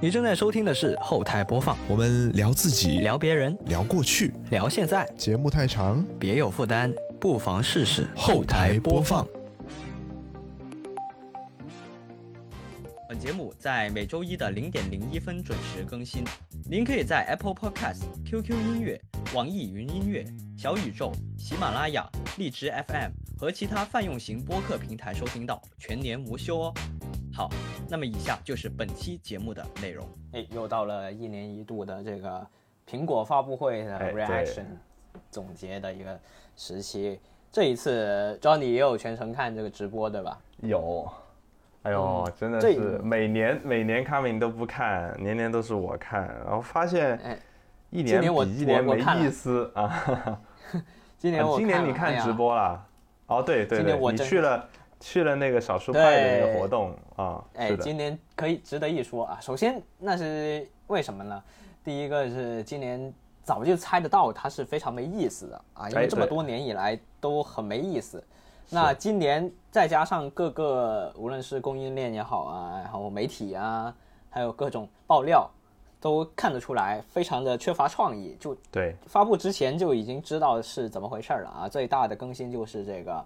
你正在收听的是后台播放，我们聊自己，聊别人，聊过去，聊现在，节目太长，别有负担，不妨试试后台播放。本节目在每周一的零点零一分准时更新，您可以在 Apple Podcast、QQ 音乐、网易云音乐、小宇宙、喜马拉雅、荔枝 FM 和其他泛用型播客平台收听到，全年无休哦。好，那么以下就是本期节目的内容。哎，又到了一年一度的这个苹果发布会的 reaction 总结的一个时期。这一次，Johnny 也有全程看这个直播，对吧？有。哎呦，真的是每年每年康明都不看，年年都是我看，然后发现哎一年比一年没意思 啊。今年我今年你看直播了？哦，对对对，你去了去了那个少数派的那个活动啊。哎，今年可以值得一说啊。首先，那是为什么呢？第一个是今年早就猜得到它是非常没意思的啊，因为这么多年以来都很没意思。那今年再加上各个，无论是供应链也好啊，然后媒体啊，还有各种爆料，都看得出来非常的缺乏创意。就对，发布之前就已经知道是怎么回事了啊！最大的更新就是这个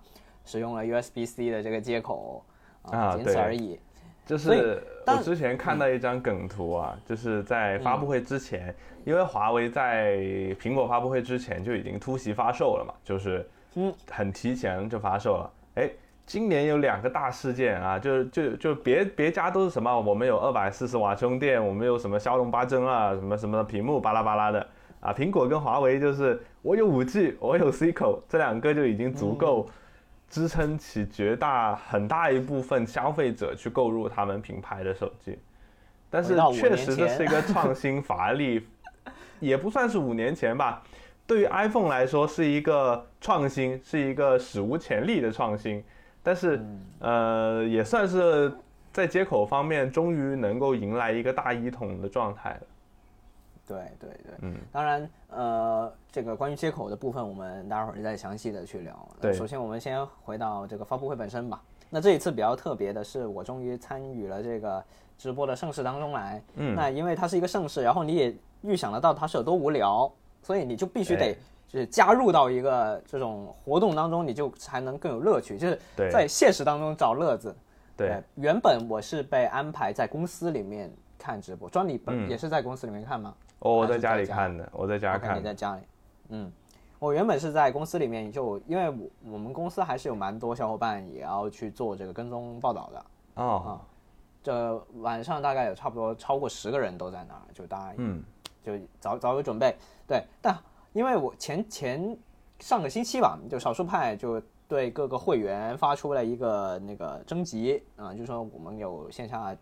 使用了 USB-C 的这个接口啊，仅此而已。就是我之前看到一张梗图啊，就是在发布会之前，因为华为在苹果发布会之前就已经突袭发售了嘛，就是。嗯，很提前就发售了。哎，今年有两个大事件啊，就就就别别家都是什么，我们有二百四十瓦充电，我们有什么骁龙八针啊，什么什么屏幕巴拉巴拉的啊。苹果跟华为就是我有五 G，我有 C 口，这两个就已经足够支撑起绝大很大一部分消费者去购入他们品牌的手机。但是确实这是一个创新乏力，也不算是五年前吧。对于 iPhone 来说是一个创新，是一个史无前例的创新，但是呃也算是在接口方面终于能够迎来一个大一统的状态了。对对对，嗯，当然呃这个关于接口的部分，我们待会儿再详细的去聊。对，首先我们先回到这个发布会本身吧。那这一次比较特别的是，我终于参与了这个直播的盛世当中来。嗯，那因为它是一个盛世，然后你也预想得到它是有多无聊。所以你就必须得就是加入到一个这种活动当中，你就才能更有乐趣。就是在现实当中找乐子。对，原本我是被安排在公司里面看直播，庄你本也是在公司里面看吗？哦，我在家里看的，我在家看。你在家里？嗯，我原本是在公司里面，就因为我我们公司还是有蛮多小伙伴也要去做这个跟踪报道的。哦。啊，这晚上大概有差不多超过十个人都在那儿，就大家嗯，就早早有准备。对，但因为我前前上个星期吧，就少数派就对各个会员发出了一个那个征集啊，就说我们有线下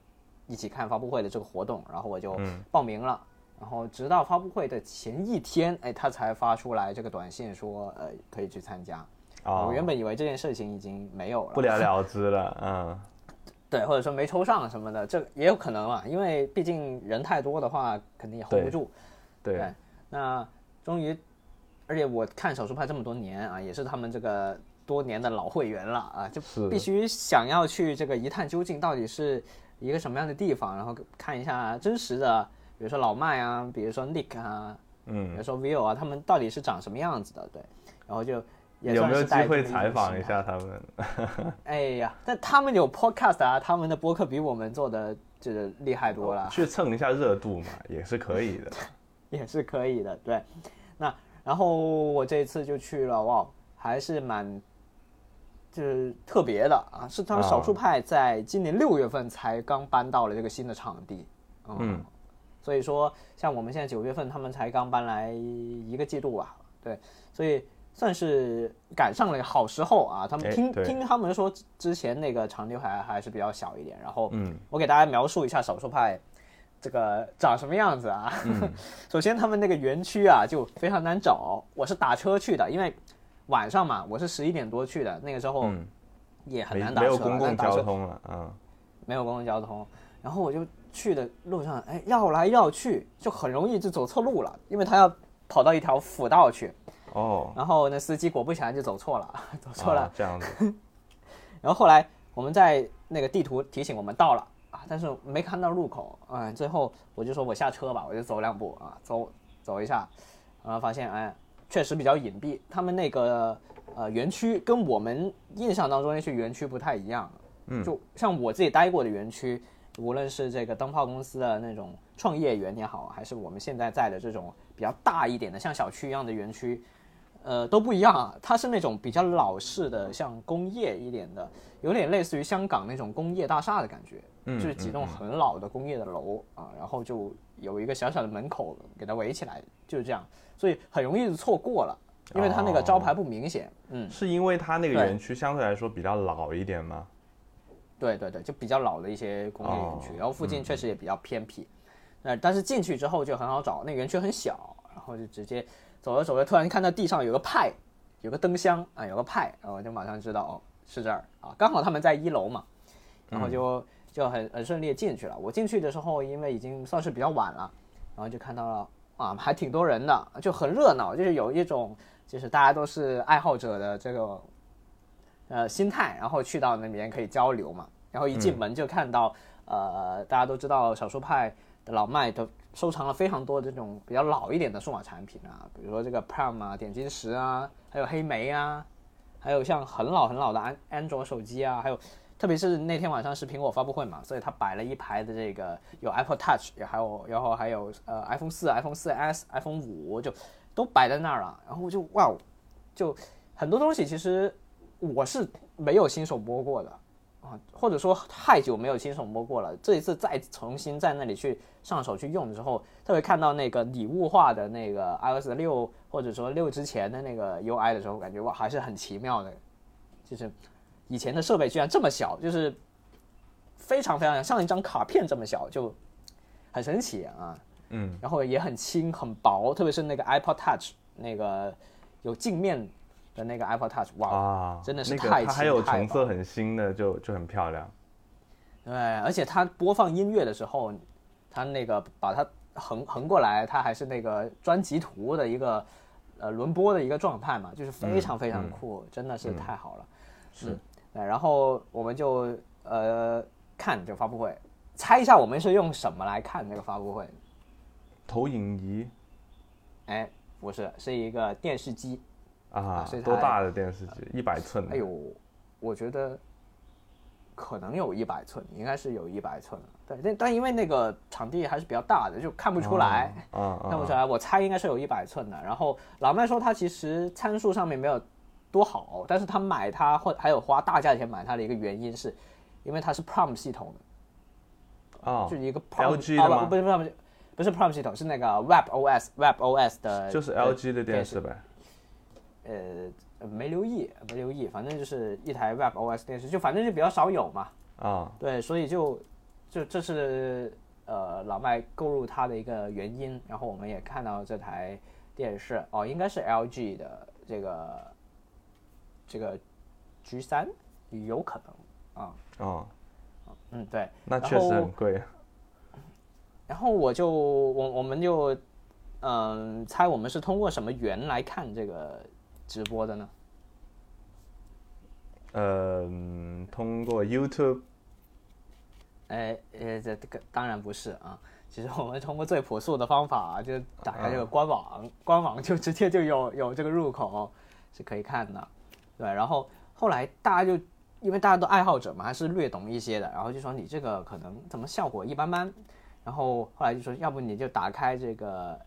一起看发布会的这个活动，然后我就报名了，然后直到发布会的前一天，哎，他才发出来这个短信说，呃，可以去参加。我原本以为这件事情已经没有了，不了了之了，嗯，对，或者说没抽上什么的，这也有可能嘛，因为毕竟人太多的话，肯定也 hold 不住，对。那终于，而且我看少数派这么多年啊，也是他们这个多年的老会员了啊，就必须想要去这个一探究竟，到底是一个什么样的地方，然后看一下真实的，比如说老麦啊，比如说 Nick 啊，嗯，比如说 Vivo 啊，他们到底是长什么样子的？对，然后就有没有机会采访一下他们？哎呀，但他们有 Podcast 啊，他们的播客比我们做的就是厉害多了，去蹭一下热度嘛，也是可以的。也是可以的，对。那然后我这一次就去了，哇，还是蛮就是特别的啊！是他们少数派在今年六月份才刚搬到了这个新的场地，嗯，所以说像我们现在九月份，他们才刚搬来一个季度吧，对，所以算是赶上了好时候啊！他们听听他们说，之前那个场地还还是比较小一点，然后，嗯，我给大家描述一下少数派。这个长什么样子啊？首先，他们那个园区啊就非常难找。我是打车去的，因为晚上嘛，我是十一点多去的，那个时候也很难打车，没有公共交通了嗯，没有公共交通。然后我就去的路上，哎，绕来绕去，就很容易就走错路了，因为他要跑到一条辅道去。哦。然后那司机果不其然就走错了，走错了。这样子。然后后来我们在那个地图提醒我们到了啊。但是没看到路口，哎，最后我就说我下车吧，我就走两步啊，走走一下，然后发现哎，确实比较隐蔽，他们那个呃园区跟我们印象当中那些园区不太一样，嗯就像我自己待过的园区，无论是这个灯泡公司的那种创业园也好，还是我们现在在的这种比较大一点的像小区一样的园区，呃，都不一样啊。它是那种比较老式的，像工业一点的，有点类似于香港那种工业大厦的感觉，嗯就是几栋很老的工业的楼啊，然后就有一个小小的门口给它围起来，就是这样，所以很容易就错过了，因为它那个招牌不明显。嗯，是因为它那个园区相对来说比较老一点吗？对对对，就比较老的一些工业园区，哦然后附近确实也比较偏僻。呃，但是进去之后就很好找，那个园区很小，然后就直接走着走着，突然看到地上有个派，有个灯箱啊，有个派，然后我就马上知道哦是这儿啊，刚好他们在一楼嘛，然后就就很很顺利进去了。我进去的时候，因为已经算是比较晚了，然后就看到了啊，还挺多人的，就很热闹，就是有一种就是大家都是爱好者的这个呃心态，然后去到那边可以交流嘛。然后一进门就看到，呃，大家都知道少数派的老麦都收藏了非常多这种比较老一点的数码产品啊，比如说这个 Palm 啊、点金石啊，还有黑莓啊，还有像很老很老的安安卓手机啊，还有特别是那天晚上是苹果发布会嘛，所以他摆了一排的这个有 Apple Touch，也还有然后还有呃 iPhone 四、iPhone 四 S、iPhone 五就都摆在那儿了，然后我就哇，就很多东西其实我是没有亲手摸过的啊，或者说太久没有亲手摸过了。这一次再重新在那里去上手去用的时候，特别看到那个拟物化的那个 iOS 六或者说六之前的那个 UI 的时候，感觉哇还是很奇妙的，就是以前的设备居然这么小，就是非常非常像一张卡片这么小，就很神奇啊。嗯，然后也很轻很薄，特别是那个 iPod Touch 那个有镜面的那个 Apple Touch，哇，啊，真的是那个太轻它还有太薄成色很新的，就就很漂亮。对，而且它播放音乐的时候，它那个把它横横过来，它还是那个专辑图的一个呃轮播的一个状态嘛，就是非常非常酷，真的是太好了。是然后我们就呃看这个发布会，猜一下我们是用什么来看这个发布会？投影仪哎，不是，是一个电视机。啊所以，多大的电视机？一百寸。哎呦，我觉得可能有一百寸，应该是有一百寸了。对，但但因为那个场地还是比较大的，就看不出来，啊啊，看不出来。我猜应该是有一百寸的。然后老麦说他其实参数上面没有多好，但是他买它或还有花大价钱买它的一个原因是，因为它是 Prom 系统的，啊就，是一个 Prom 的吗啊不不是 Prom 不是 Prom 系统，是那个 Web OS Web OS 的，就是呃 LG 的电视呗。呃，没留意，没留意，反正就是一台 Web OS 电视，就反正就比较少有嘛。啊，对，所以就就这是呃老麦购入它的一个原因。然后我们也看到这台电视哦，应该是 LG 的这个这个 G 三，有可能啊，哦，嗯对。那确实很贵。然后我就我我们就嗯猜我们是通过什么源来看这个直播的呢？嗯，通过 YouTube 哎，呃，这这个当然不是啊。其实我们通过最朴素的方法，就打开这个官网，官网就直接就有有这个入口是可以看的，对。然后后来大家就因为大家都爱好者嘛，还是略懂一些的，然后就说你这个可能怎么效果一般般，然后后来就说要不你就打开这个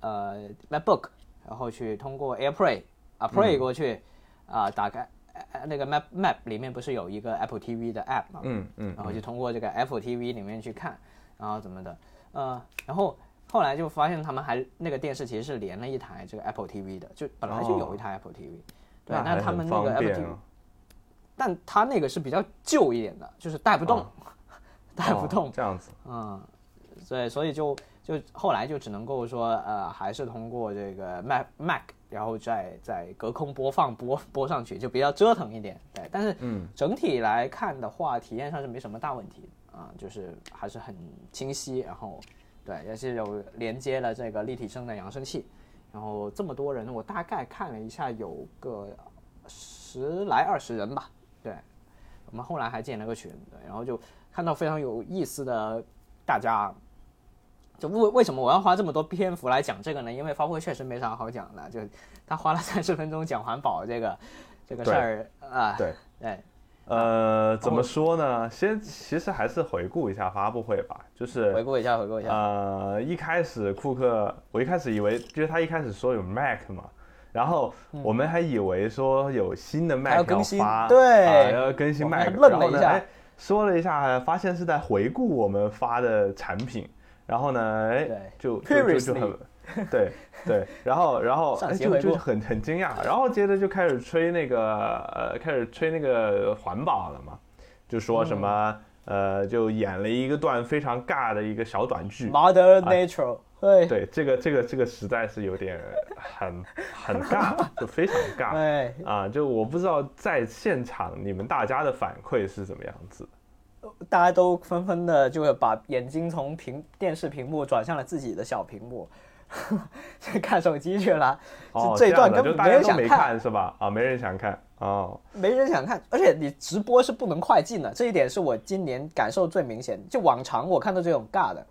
呃 MacBook，然后去通过 AirPlay 啊 Play 过去啊、打开呃那个 Map Map 里面不是有一个 Apple TV 的 App 嘛，嗯嗯，然后就通过这个 Apple TV 里面去看，然后怎么的，呃，然后后来就发现他们还那个电视其实是连了一台这个 Apple TV 的，就本来就有一台 Apple TV，、对，那还很他们那个 Apple TV，啊。但它那个是比较旧一点的，就是带不动，哦。带不动哦，这样子。嗯，对，所以就就后来就只能够说，呃，还是通过这个 Mac Mac，然后再再隔空播放播播上去，就比较折腾一点。对，但是嗯整体来看的话，体验上是没什么大问题啊、就是还是很清晰，然后对，也是有连接了这个立体声的扬声器，然后这么多人，我大概看了一下，有个十来二十人吧，对，我们后来还建了个群，对，然后就看到非常有意思的大家。就为为什么我要花这么多篇幅来讲这个呢？因为发布会确实没啥好讲的，就他花了三十分钟讲环保这个这个事儿啊。对对，呃，怎么说呢？先其实还是回顾一下发布会吧，就是回顾一下，回顾一下。呃，一开始库克，我一开始以为就是他一开始说有 Mac 嘛，然后我们还以为说有新的 Mac 要发，对，要更新 Mac，愣了一下，说了一下，发现是在回顾我们发的产品。然后呢，哎，就就就很，对对，然后然后哎就就很很惊讶，然后接着就开始吹那个呃，开始吹那个环保了嘛，就说什么呃，就演了一个段非常尬的一个小短剧，Mother Nature，对对，这个这个这个实在是有点很很尬，就非常尬，对啊，就我不知道在现场你们大家的反馈是怎么样子。大家都纷纷的就把眼睛从屏电视屏幕转向了自己的小屏幕，去 看手机去了。哦，这段根本没人想看，是吧？啊，没人想看哦，没人想看。而且你直播是不能快进的，这一点是我今年感受最明显。就往常我看到这种尬的，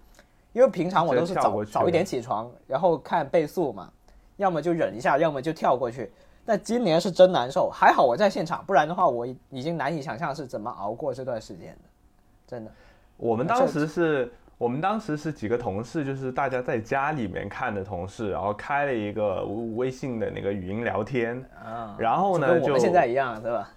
因为平常我都是早早一点起床，然后看倍速嘛，要么就忍一下，要么就跳过去。但今年是真难受，还好我在现场，不然的话我已经难以想象是怎么熬过这段时间的。真的，我们当时是我们当时是几个同事，就是大家在家里面看的同事，然后开了一个微信的那个语音聊天啊，然后呢，就跟我们现在一样，对吧？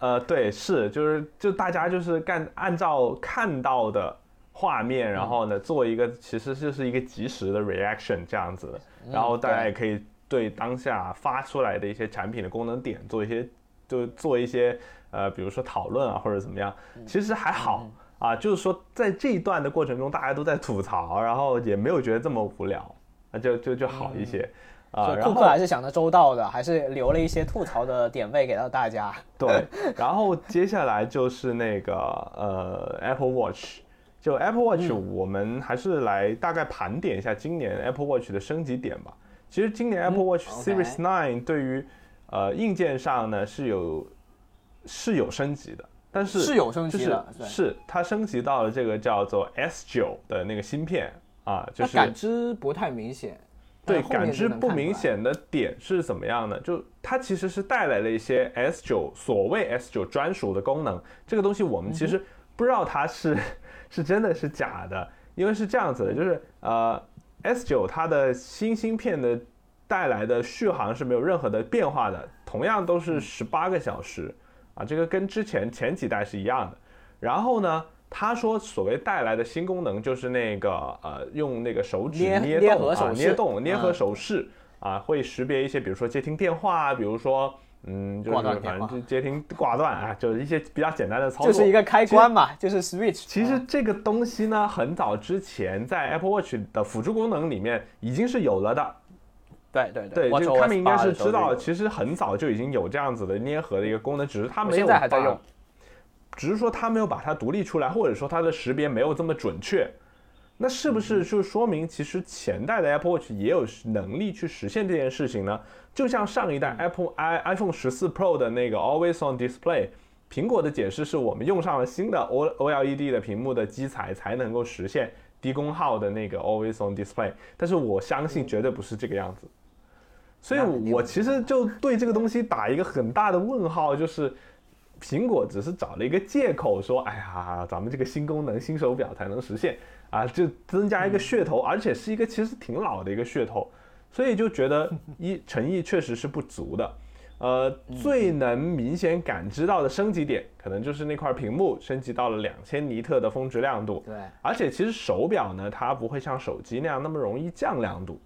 呃，对，是，就是就大家就是干按照看到的画面，然后呢做一个其实就是一个及时的 reaction 这样子，然后大家也可以对当下发出来的一些产品的功能点做一些就做一些。呃，比如说讨论啊，或者怎么样，其实还好啊。就是说，在这一段的过程中，大家都在吐槽，然后也没有觉得这么无聊，那就就就好一些啊。库克还是想的周到的，还是留了一些吐槽的点位给到大家。对，然后接下来就是那个呃，Apple Watch，就 Apple Watch，我们还是来大概盘点一下今年 Apple Watch 的升级点吧。其实今年 Apple Watch Series Nine 对于呃硬件上呢是有。是有升级的，但是是有升级的，是它升级到了这个叫做 S 九的那个芯片啊，就是感知不太明显。对，感知不明显的点是怎么样呢？就它其实是带来了一些 S 九所谓 S 九专属的功能，这个东西我们其实不知道它是 是真的是假的，因为是这样子的，就是呃 S 九它的新芯片的带来的续航是没有任何的变化的，同样都是十八个小时。啊，这个跟之前前几代是一样的。然后呢，他说所谓带来的新功能就是那个呃，用那个手指捏动啊，捏动捏合手势啊，会识别一些，比如说接听电话啊，比如说嗯，就是反正就接听挂断啊，就是一些比较简单的操作。就是一个开关嘛，就是 switch。其实这个东西呢，很早之前在 Apple Watch 的辅助功能里面已经是有了的。对对对，就他们应该是知道，其实很早就已经有这样子的粘合的一个功能，只是他没有现在还在用，只是说他没有把它独立出来，或者说它的识别没有这么准确。那是不是就说明其实前代的 Apple Watch 也有能力去实现这件事情呢？就像上一代 Apple i iPhone 十四 Pro 的那个 Always On Display，苹果的解释是我们用上了新的 O OLED 的屏幕的基材才能够实现低功耗的那个 Always On Display，但是我相信绝对不是这个样子。所以，我其实就对这个东西打一个很大的问号，就是苹果只是找了一个借口说，哎呀，咱们这个新功能、新手表才能实现啊，就增加一个噱头，而且是一个其实挺老的一个噱头，所以就觉得一诚意确实是不足的。呃，最能明显感知到的升级点，可能就是那块屏幕升级到了两千尼特的峰值亮度。对，而且其实手表呢，它不会像手机那样那么容易降亮度。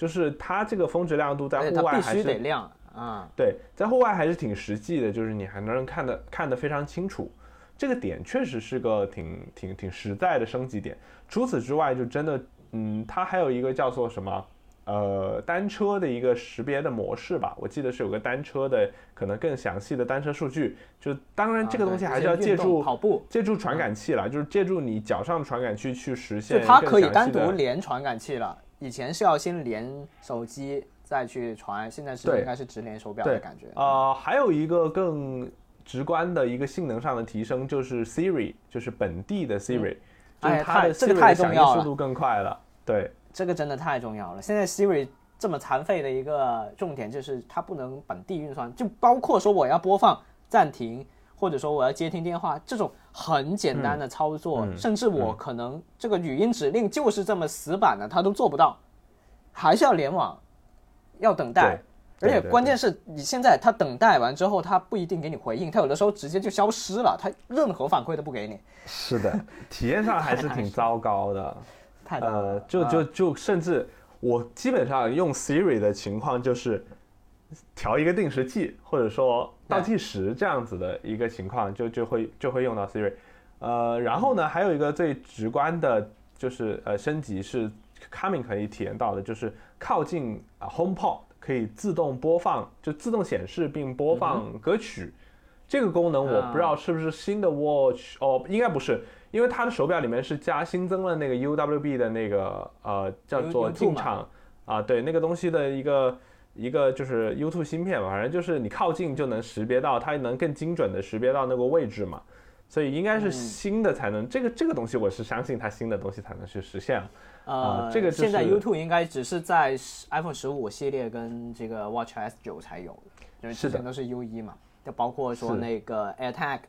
就是它这个峰值亮度在户外还是得亮啊，对，在户外还是挺实际的，就是你还能看得看得非常清楚，这个点确实是个挺挺挺实在的升级点。除此之外，就真的，嗯，它还有一个叫做什么，呃，单车的一个识别的模式吧，我记得是有个单车的可能更详细的单车数据。就当然这个东西还是要借助跑步，借助传感器了，就是借助你脚上传感器去实现。它可以单独连传感器了。以前是要先连手机再去传，现在是应该是直连手表的感觉。啊，还有一个更直观的一个性能上的提升，就是 Siri，就是本地的 Siri，就是哎它的太这个 Siri 响重要了应速度更快了。对，这个真的太重要了。现在 Siri 这么残废的一个重点就是它不能本地运算，就包括说我要播放、暂停，或者说我要接听电话这种很简单的操作，甚至我可能这个语音指令就是这么死板的，它都做不到，还是要联网，要等待。而且关键是你现在它等待完之后，它不一定给你回应，它有的时候直接就消失了，它任何反馈都不给你，是的，体验上还是挺糟糕的。太呃，就就就甚至我基本上用 Siri 的情况就是调一个定时器，或者说倒计时这样子的一个情况，就就会就会用到 Siri。呃，然后呢，还有一个最直观的，就是呃升级是 Coming 可以体验到的，就是靠近啊 HomePod 可以自动播放，就自动显示并播放歌曲。这个功能我不知道是不是新的 Watch 哦，应该不是，因为它的手表里面是加新增了那个 UWB 的那个呃叫做进场啊，对那个东西的一个一个就是 U2 芯片嘛，反正就是你靠近就能识别到，它能更精准的识别到那个位置嘛，所以应该是新的才能，这个这个东西我是相信它新的东西才能去实现。呃，啊这个就是现在 YouTube 应该只是在 iPhone 十五系列跟这个 Watch S 九才有，就是是的。之前都是 U 一嘛，就包括说那个 AirTag，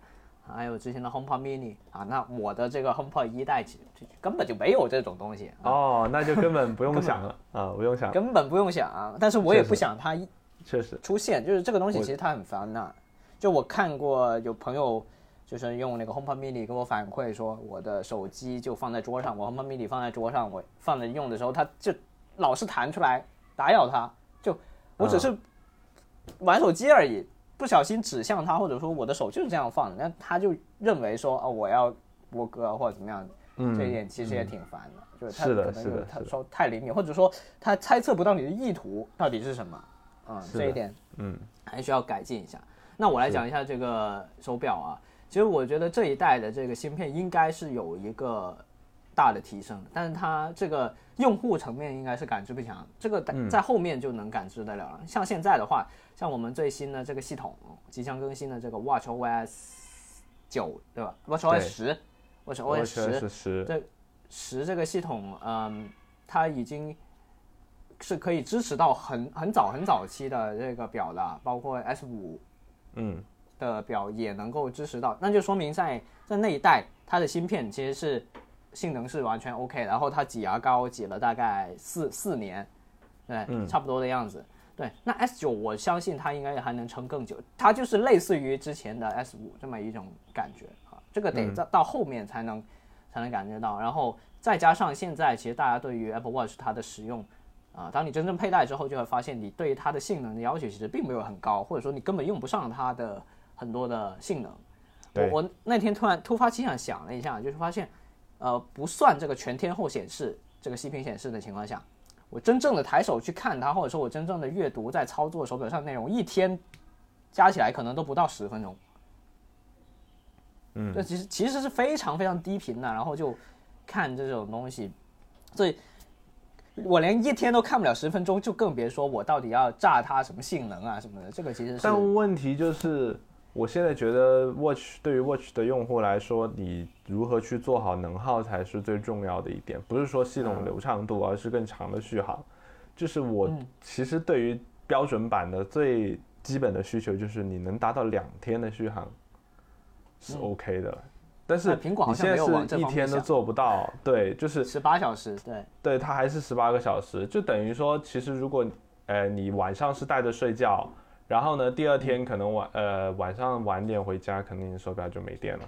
还有之前的 HomePod Mini 啊，那我的这个 HomePod 一代其实根本就没有这种东西，啊、哦，那就根本不用想了啊，不用想，根本不用想，但是我也不想它一确实，出现，就是这个东西其实它很烦呐、就我看过有朋友就是用那个 HomePod Mini 跟我反馈说，我的手机就放在桌上，我 HomePod Mini 放在桌上，我放着用的时候，它就老是弹出来打扰它，就我只是玩手机而已，不小心指向他，或者说我的手就是这样放的，那他就认为说哦我要播歌或者怎么样，嗯这一点其实也挺烦的，就是他可能是他说太灵敏，或者说他猜测不到你的意图到底是什么，嗯、这一点嗯，还需要改进一下。那我来讲一下这个手表啊，其实我觉得这一代的这个芯片应该是有一个大的提升，但是它这个用户层面应该是感知不强，这个在在后面就能感知得了了。像现在的话，像我们最新的这个系统即将更新的这个 Watch OS 九，对吧？Watch OS 对。十，Watch 我 OS 十，是这十这个系统，嗯，它已经是可以支持到很很早很早期的这个表的，包括 S 五嗯，的表也能够支持到，那就说明在在那一代它的芯片其实是性能是完全 OK，然后它挤牙膏挤了大概四四年，对，差不多的样子。对，那 S 九我相信它应该还能撑更久，它就是类似于之前的 S 五这么一种感觉啊，这个得到到后面才能、才能感觉到，然后再加上现在其实大家对于 Apple Watch 它的使用。啊，当你真正佩戴之后，就会发现你对于它的性能的要求其实并没有很高，或者说你根本用不上它的很多的性能。我我那天突然突发奇想想了一下，就是发现，呃，不算这个全天候显示这个息屏显示的情况下，我真正的抬手去看它，或者说我真正的阅读在操作手表上的内容，一天加起来可能都不到十分钟。嗯这其实其实是非常非常低频的，然后就看这种东西，所以我连一天都看不了十分钟，就更别说我到底要炸它什么性能啊什么的。这个其实是但问题就是，我现在觉得 Watch 对于 Watch 的用户来说，你如何去做好能耗才是最重要的一点，不是说系统流畅度，而是更长的续航。就是我其实对于标准版的最基本的需求就是你能达到两天的续航是 OK 的。但是哎苹果好你现在像没有往这是一天都做不到，对，就是十八小时，对，对，它还是十八个小时，就等于说，其实如果呃你晚上是带着睡觉，然后呢第二天可能晚呃晚上晚点回家，肯定手表就没电了，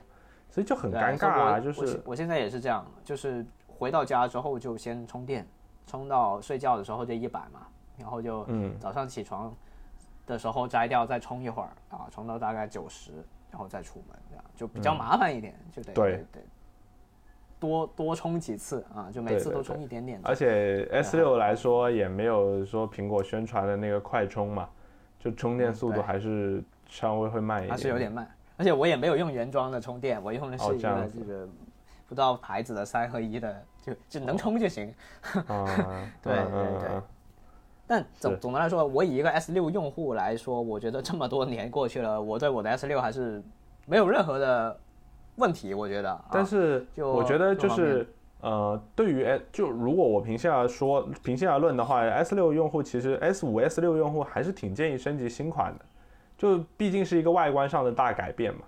所以就很尴尬啊，就是现我现在也是这样，就是回到家之后就先充电，充到睡觉的时候就一百嘛，然后就嗯。早上起床的时候摘掉再充一会儿啊，充到大概九十，然后再出门，这样就比较麻烦一点，就得多多充几次啊，就每次都充一点点。而且 S 六来说也没有说苹果宣传的那个快充嘛，就充电速度还是稍微会慢一点，还是有点慢，而且我也没有用原装的充电，我用的是一个这个不知道牌子的三合一的，就就能充就行。啊，对嗯对对但总总的来说，我以一个 S 六用户来说，我觉得这么多年过去了，我对我的 S 六还是没有任何的问题。我觉得，但是我觉得就是呃，对于就如果我平心而说，平心而论的话，S 六用户其实 S 五、S 六用户还是挺建议升级新款的，就毕竟是一个外观上的大改变嘛，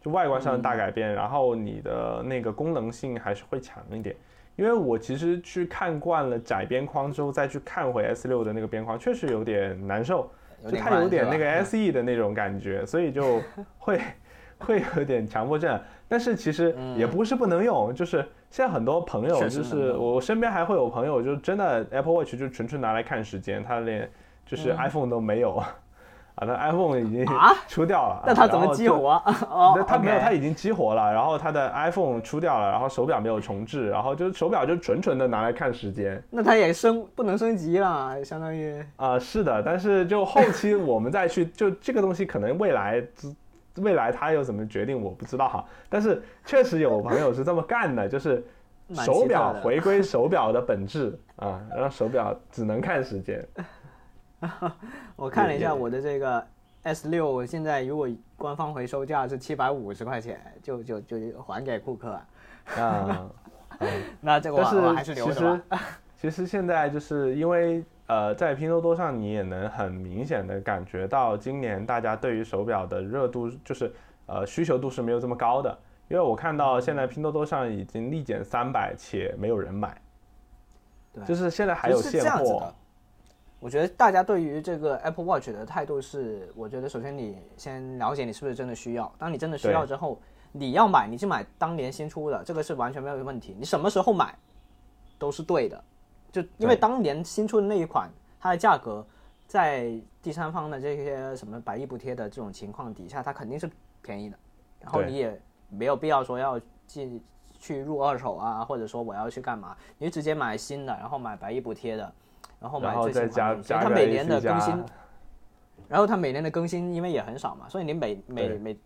就外观上的大改变，然后你的那个功能性还是会强一点。因为我其实去看惯了窄边框之后，再去看回 S 六的那个边框，确实有点难受，就它有点那个 SE 的那种感觉，所以就会 会有点强迫症。但是其实也不是不能用，就是现在很多朋友，就是我身边还会有朋友，就真的 Apple Watch 就纯纯拿来看时间，他连就是 iPhone 都没有。啊，那 iPhone 已经出掉了，那它怎么激活？哦，它没有，它已经激活了。然后它的 iPhone 出掉了，然后手表没有重置，然后就是手表就纯纯的拿来看时间。那它也升不能升级了，相当于啊，是的。但是就后期我们再去，就这个东西可能未来未来他又怎么决定我不知道哈。但是确实有朋友是这么干的，就是手表回归手表的本质啊，让手表只能看时间。我看了一下我的这个 S 六，现在如果官方回收价是七百五十块钱，就就就还给顾客啊。那这个我还是留着吧。其实现在就是因为呃，在拼多多上你也能很明显的感觉到，今年大家对于手表的热度就是呃需求度是没有这么高的。因为我看到现在拼多多上已经立减三百，且没有人买。对，就是现在还有现货。我觉得大家对于这个 Apple Watch 的态度是，我觉得首先你先了解你是不是真的需要。当你真的需要之后，你要买，你就买当年新出的，这个是完全没有问题。你什么时候买，都是对的。就因为当年新出的那一款，它的价格在第三方的这些什么百亿补贴的这种情况底下，它肯定是便宜的。然后你也没有必要说要进去入二手啊，或者说我要去干嘛，你就直接买新的，然后买百亿补贴的。然后买最新款，它每年的更新，然后它每年的更新因为也很少嘛，所以你每每每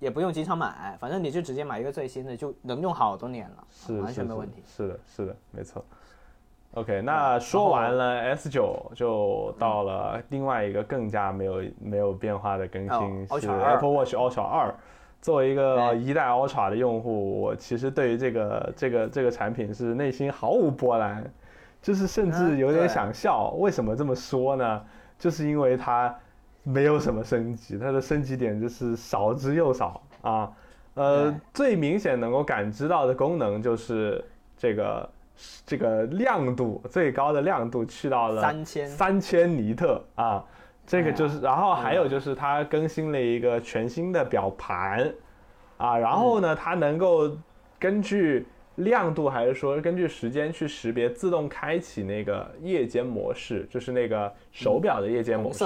也不用经常买，反正你就直接买一个最新的，就能用好多年了，是完全没问题。是的，是的，没错。OK，那说完了 S 九，就到了另外一个更加没有没有变化的更新，是 Apple Watch Ultra 二。作为一个一代 Ultra 的用户，我其实对于这个这个这个产品是内心毫无波澜。就是甚至有点想笑，为什么这么说呢？就是因为它没有什么升级，它的升级点就是少之又少啊。呃，最明显能够感知到的功能就是这个这个亮度最高的亮度去到了三千三千尼特啊。这个就是，然后还有就是它更新了一个全新的表盘啊，然后呢，它能够根据。亮度还是说根据时间去识别，自动开启那个夜间模式，就是那个手表的夜间模式。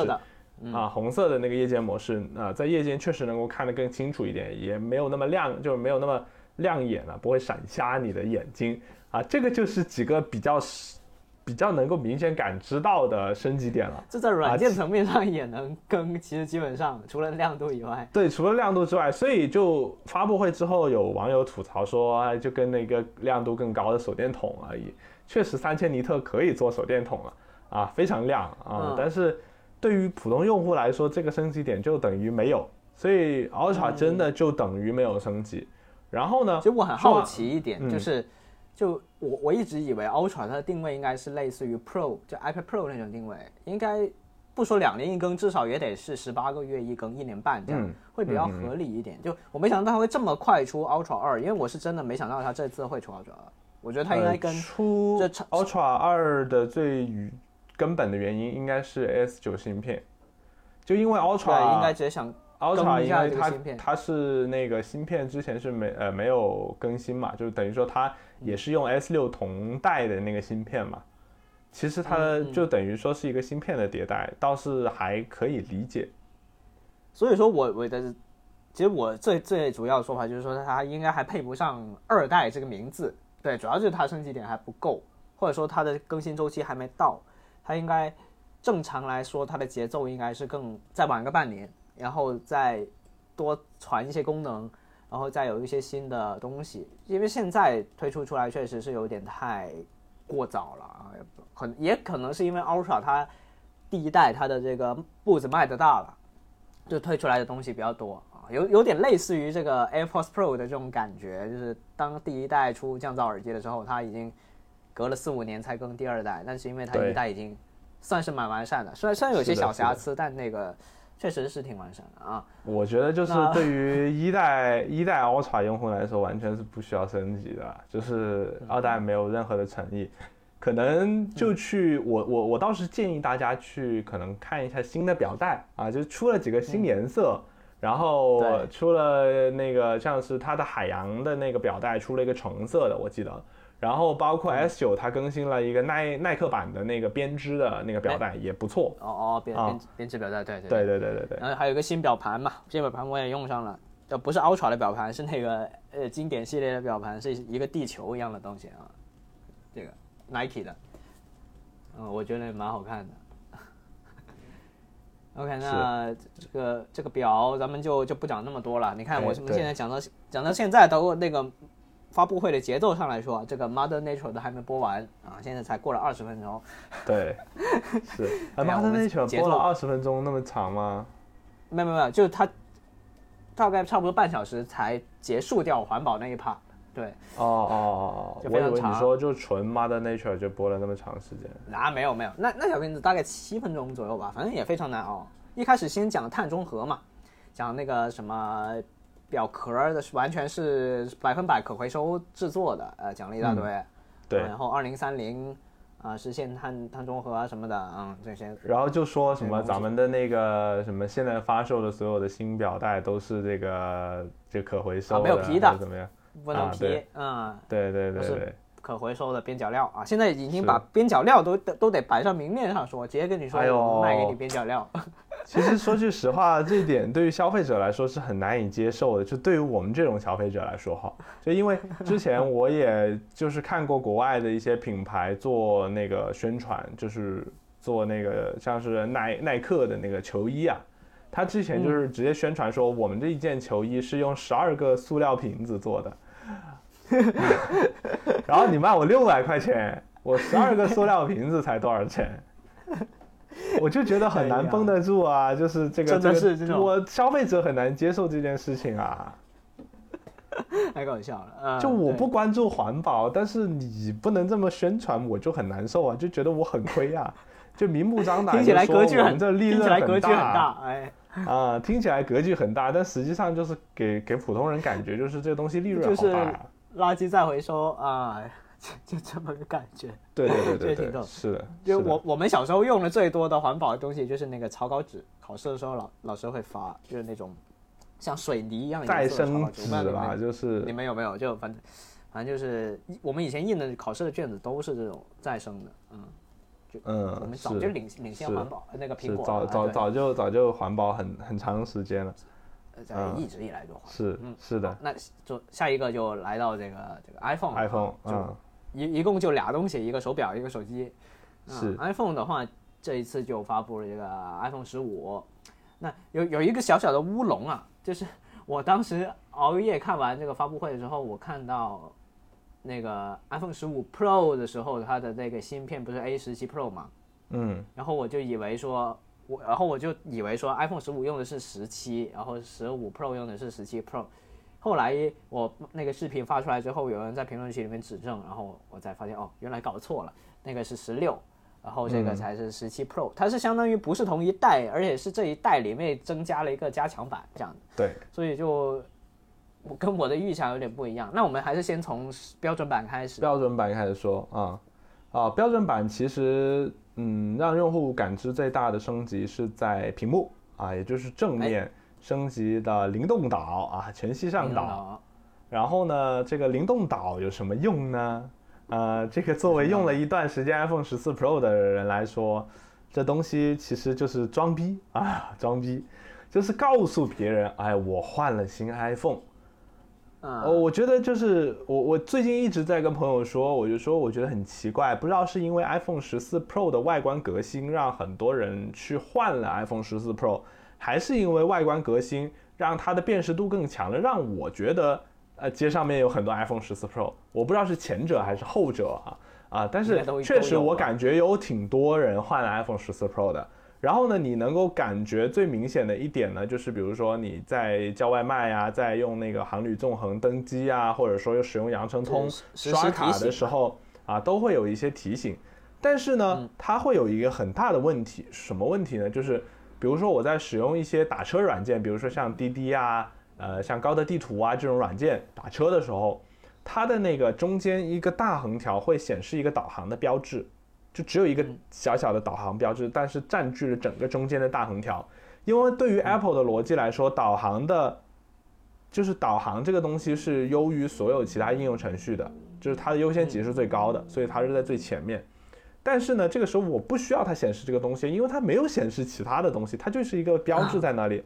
啊，红色的那个夜间模式啊，在夜间确实能够看得更清楚一点，也没有那么亮，就是没有那么亮眼了，不会闪瞎你的眼睛啊。这个就是几个比较。比较能够明显感知到的升级点了，这在软件层面上也能更。其实基本上除了亮度以外，对，除了亮度之外，所以就发布会之后有网友吐槽说，就跟那个亮度更高的手电筒而已。确实，三千尼特可以做手电筒了啊，非常亮啊。但是对于普通用户来说，这个升级点就等于没有，所以 Ultra 真的就等于没有升级。然后呢？其实我很好奇一点，就是。就我我一直以为 Ultra 它的定位应该是类似于 Pro，就 iPad Pro 那种定位，应该不说两年一更，至少也得是十八个月一更，一年半这样会比较合理一点。就我没想到它会这么快出 Ultra 二，因为我是真的没想到它这次会出 Ultra 二。我觉得它应该跟出这 Ultra 二的最根本的原因应该是 S 九芯片，就因为 Ultra 应该直接想。Ultra 因为它它是那个芯片之前是没呃没有更新嘛，就等于说它也是用 S 六同代的那个芯片嘛，其实它就等于说是一个芯片的迭代，倒是还可以理解。所以说我我的其实我最最主要的说法就是说它应该还配不上二代这个名字，对，主要就是它升级点还不够，或者说它的更新周期还没到，它应该正常来说它的节奏应该是更再晚个半年。然后再多传一些功能，然后再有一些新的东西，因为现在推出出来确实是有点太过早了啊，很也可能是因为 Ultra 它第一代它的这个步子迈得大了，就推出来的东西比较多啊，有有点类似于这个 AirPods Pro 的这种感觉，就是当第一代出降噪耳机的时候，它已经隔了四五年才更第二代，但是因为它一代已经算是蛮完善的，虽然虽然有些小瑕疵，但那个确实是挺完善的啊。我觉得就是对于一代一代 Ultra 用户来说，完全是不需要升级的，就是二代没有任何的诚意。可能就去我我我倒是建议大家去可能看一下新的表带啊，就出了几个新颜色，然后出了那个像是它的海洋的那个表带出了一个橙色的，我记得，然后包括 S 九它更新了一个耐耐克版的那个编织的那个表带也不错。哦哦，编编编织表带，对对对对对对对。然后还有一个新表盘嘛，新表盘我也用上了，呃不是 Ultra 的表盘，是那个呃经典系列的表盘，是一个地球一样的东西啊，这个。Nike 的，嗯，我觉得蛮好看的。OK，那这个这个表咱们就就不讲那么多了。你看，我们现在讲到讲到现在，都那个发布会的节奏上来说，这个 Mother Nature 都还没播完啊，现在才过了二十分钟。对，是。Mother Nature 播了二十分钟那么长吗？没有没有，就是它大概差不多半小时才结束掉环保那一 part。对，哦哦哦哦，我以为你说就纯 Mother Nature 就播了那么长时间。啊，没有没有，那那小片子大概七分钟左右吧，反正也非常难熬。一开始先讲碳中和嘛，讲那个什么表壳的是完全是百分百可回收制作的，呃，讲了一大堆。对。然后二零三零啊，实现碳碳中和啊什么的，嗯，这些。然后就说什么咱们的那个什么现在发售的所有的新表带都是这个这可回收的，没有皮的，怎么样？不能皮，嗯，对对对对，可回收的边角料啊，现在已经把边角料都都得摆上明面上说，直接跟你说卖给你边角料。其实说句实话，这一点对于消费者来说是很难以接受的，就对于我们这种消费者来说哈，就因为之前我也就是看过国外的一些品牌做那个宣传，就是做那个像是耐耐克的那个球衣啊。他之前就是直接宣传说，我们这一件球衣是用十二个塑料瓶子做的，然后你卖我六百块钱，我十二个塑料瓶子才多少钱？我就觉得很难绷得住啊，就是这个这个，我消费者很难接受这件事情啊，太搞笑了。就我不关注环保，但是你不能这么宣传，我就很难受啊，就觉得我很亏啊，就明目张胆听起来格局很，听起来格局很大，哎。啊，听起来格局很大，但实际上就是给给普通人感觉就是这个东西利润好大。垃圾再回收啊，就这么个感觉。对对对 对对，是的。就我我们小时候用的最多的环保的东西就是那个草稿纸，考试的时候老老师会发，就是那种像水泥一样再生纸吧，就是你们有没有？就反正反正就是我们以前印的考试的卷子都是这种再生的，嗯。嗯，我们早就领领先环保，那个苹果早早早就早就环保很很长时间了，呃，一直以来都是是的。那就下一个就来到这个这个 iPhone，iPhone，就一一共就俩东西，一个手表，一个手机。是 iPhone 的话，这一次就发布了这个 iPhone 十五。那有有一个小小的乌龙啊，就是我当时熬夜看完这个发布会的时候，我看到。那个 iPhone 十五 Pro 的时候，它的那个芯片不是 A 十七 Pro 嘛？嗯，然后我就以为说，我然后我就以为说 iPhone 十五用的是十七，然后十五 Pro 用的是十七 Pro。后来我那个视频发出来之后，有人在评论区里面指正，然后我才发现哦，原来搞错了，那个是十六，然后这个才是十七 Pro，它是相当于不是同一代，而且是这一代里面增加了一个加强版这样对，所以就。我跟我的预想有点不一样，那我们还是先从标准版开始。标准版开始说啊，啊，标准版其实，嗯，让用户感知最大的升级是在屏幕啊，也就是正面升级的灵动岛啊，全息上岛。然后呢，这个灵动岛有什么用呢？呃，这个作为用了一段时间 iPhone 十四 Pro 的人来说，这东西其实就是装逼啊，装逼，就是告诉别人，哎，我换了新 iPhone。哦，我觉得就是我，我最近一直在跟朋友说，我就说我觉得很奇怪，不知道是因为 iPhone 十四 Pro 的外观革新让很多人去换了 iPhone 十四 Pro，还是因为外观革新让它的辨识度更强了，让我觉得呃街上面有很多 iPhone 十四 Pro，我不知道是前者还是后者啊啊，但是确实我感觉有挺多人换了 iPhone 十四 Pro 的，然后呢，你能够感觉最明显的一点呢，就是比如说你在叫外卖呀，在用那个航旅纵横登机啊，或者说又使用羊城通刷卡的时候啊，都会有一些提醒。但是呢，它会有一个很大的问题，什么问题呢？就是比如说我在使用一些打车软件，比如说像滴滴啊，呃，像高德地图啊这种软件打车的时候，它的那个中间一个大横条会显示一个导航的标志。就只有一个小小的导航标志，但是占据了整个中间的大横条。因为对于 Apple 的逻辑来说，导航的，就是导航这个东西是优于所有其他应用程序的，就是它的优先级是最高的，所以它是在最前面。但是呢，这个时候我不需要它显示这个东西，因为它没有显示其他的东西，它就是一个标志在那里，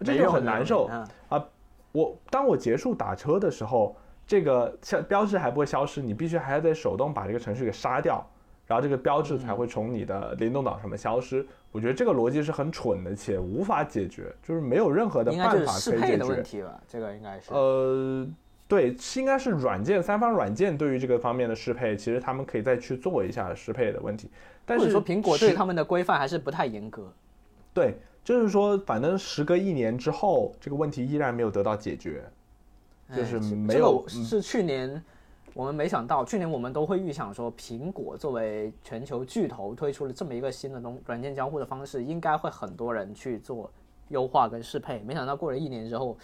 这就很难受啊。我当我结束打车的时候，这个消标志还不会消失，你必须还要得手动把这个程序给杀掉。然后这个标志才会从你的灵动岛上面消失。我觉得这个逻辑是很蠢的，且无法解决，就是没有任何的办法可以解决。问题吧，这个应该是。呃，对，应该是软件三方软件对于这个方面的适配，其实他们可以再去做一下适配的问题。但是说苹果对他们的规范还是不太严格。对，就是说，反正时隔一年之后，这个问题依然没有得到解决，就是没有。是去年。我们没想到，去年我们都会预想说，苹果作为全球巨头推出了这么一个新的东软件交互的方式，应该会很多人去做优化跟适配。没想到过了一年之后，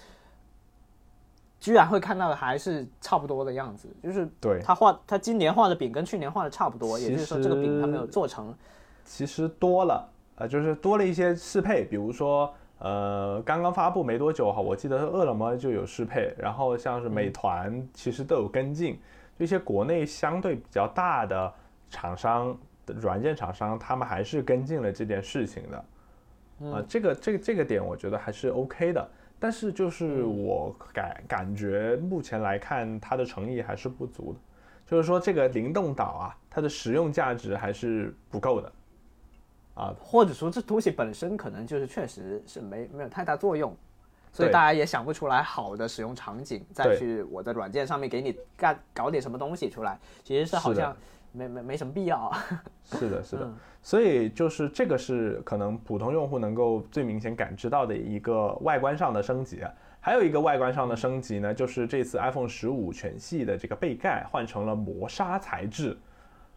居然会看到的还是差不多的样子，就是对他画他今年画的饼跟去年画的差不多，也就是说这个饼他没有做成。其实多了，呃，就是多了一些适配，比如说，呃，刚刚发布没多久哈，我记得饿了么就有适配，然后像是美团其实都有跟进。一些国内相对比较大的厂商的软件厂商，他们还是跟进了这件事情的，啊，这个这个这个点我觉得还是 OK 的。但是就是我感感觉目前来看，它的诚意还是不足的，就是说这个灵动岛啊，它的实用价值还是不够的，啊，或者说这东西本身可能就是确实是没没有太大作用。所以大家也想不出来好的使用场景，再去我的软件上面给你干搞点什么东西出来，其实是好像没没没什么必要。是的，是的。所以就是这个是可能普通用户能够最明显感知到的一个外观上的升级。还有一个外观上的升级呢，就是这次 iPhone 十五全系的这个背盖换成了磨砂材质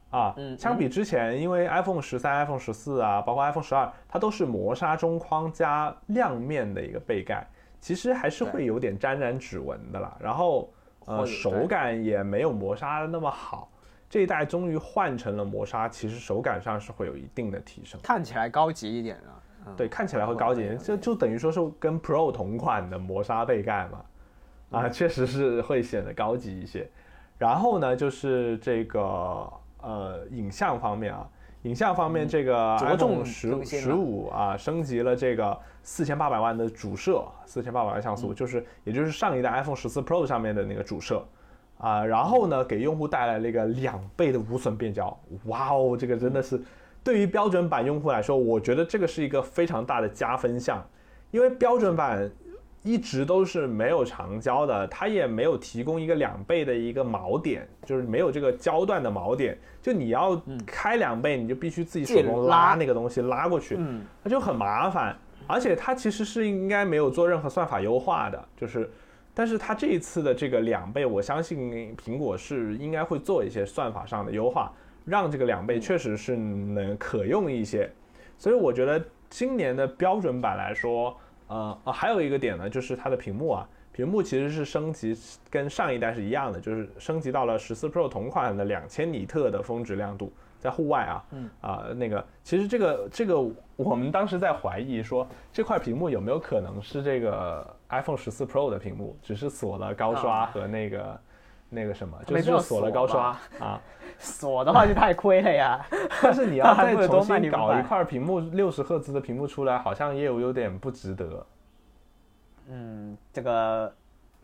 啊。嗯。相比之前，因为 iPhone 十三、iPhone 十四啊，包括 iPhone 十二，它都是磨砂中框加亮面的一个背盖。其实还是会有点沾染指纹的啦，然后呃手感也没有磨砂那么好。这一代终于换成了磨砂，其实手感上是会有一定的提升，看起来高级一点了。对，看起来会高级一点，就就等于说是跟 Pro 同款的磨砂背盖嘛，啊，确实是会显得高级一些。然后呢，就是这个呃影像方面啊。影像方面，这个 iPhone 十十五啊，升级了这个四千八百万的主摄，四千八百万像素，就是也就是上一代 iPhone 十四 Pro 上面的那个主摄啊，然后呢，给用户带来了一个两倍的无损变焦，哇哦，这个真的是对于标准版用户来说，我觉得这个是一个非常大的加分项，因为标准版。一直都是没有长焦的，它也没有提供一个两倍的一个锚点，就是没有这个焦段的锚点。就你要开两倍，你就必须自己手动拉那个东西拉过去，那就很麻烦。而且它其实是应该没有做任何算法优化的，就是，但是它这一次的这个两倍，我相信苹果是应该会做一些算法上的优化，让这个两倍确实是能可用一些。所以我觉得今年的标准版来说。呃啊，还有一个点呢，就是它的屏幕啊，屏幕其实是升级，跟上一代是一样的，就是升级到了十四 Pro 同款的两千尼特的峰值亮度，在户外啊，嗯啊那个，其实这个这个我们当时在怀疑说，这块屏幕有没有可能是这个 iPhone 十四 Pro 的屏幕，只是锁了高刷和那个那个什么，就是锁了高刷啊，锁的话就太亏了呀。但是你要再重新搞一块屏幕六十赫兹的屏幕出来，好像也有有点不值得。嗯，这个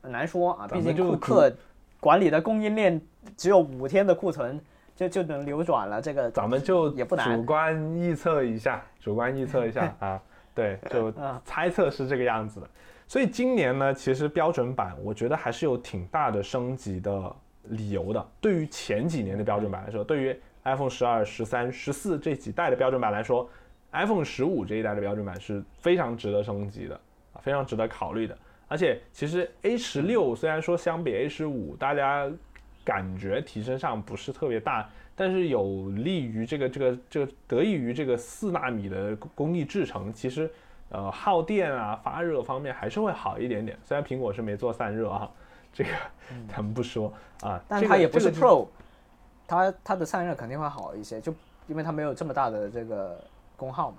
难说啊，毕竟库克管理的供应链只有五天的库存就就能流转了，这个咱们就也不难。主观预测一下，主观预测一下 啊，对，就猜测是这个样子的。所以今年呢，其实标准版我觉得还是有挺大的升级的理由的。对于前几年的标准版来说，对于 iPhone 十二、十三、十四这几代的标准版来说，iPhone 十五这一代的标准版是非常值得升级的啊，非常值得考虑的。而且其实 A 十六虽然说相比 A 十五，大家感觉提升上不是特别大，但是有利于这个这个这个得益于这个四纳米的工艺制成，其实呃耗电啊发热方面还是会好一点点。虽然苹果是没做散热啊，这个咱们不说啊，但它也不是 Pro，它它的散热肯定会好一些，就因为它没有这么大的这个功耗嘛。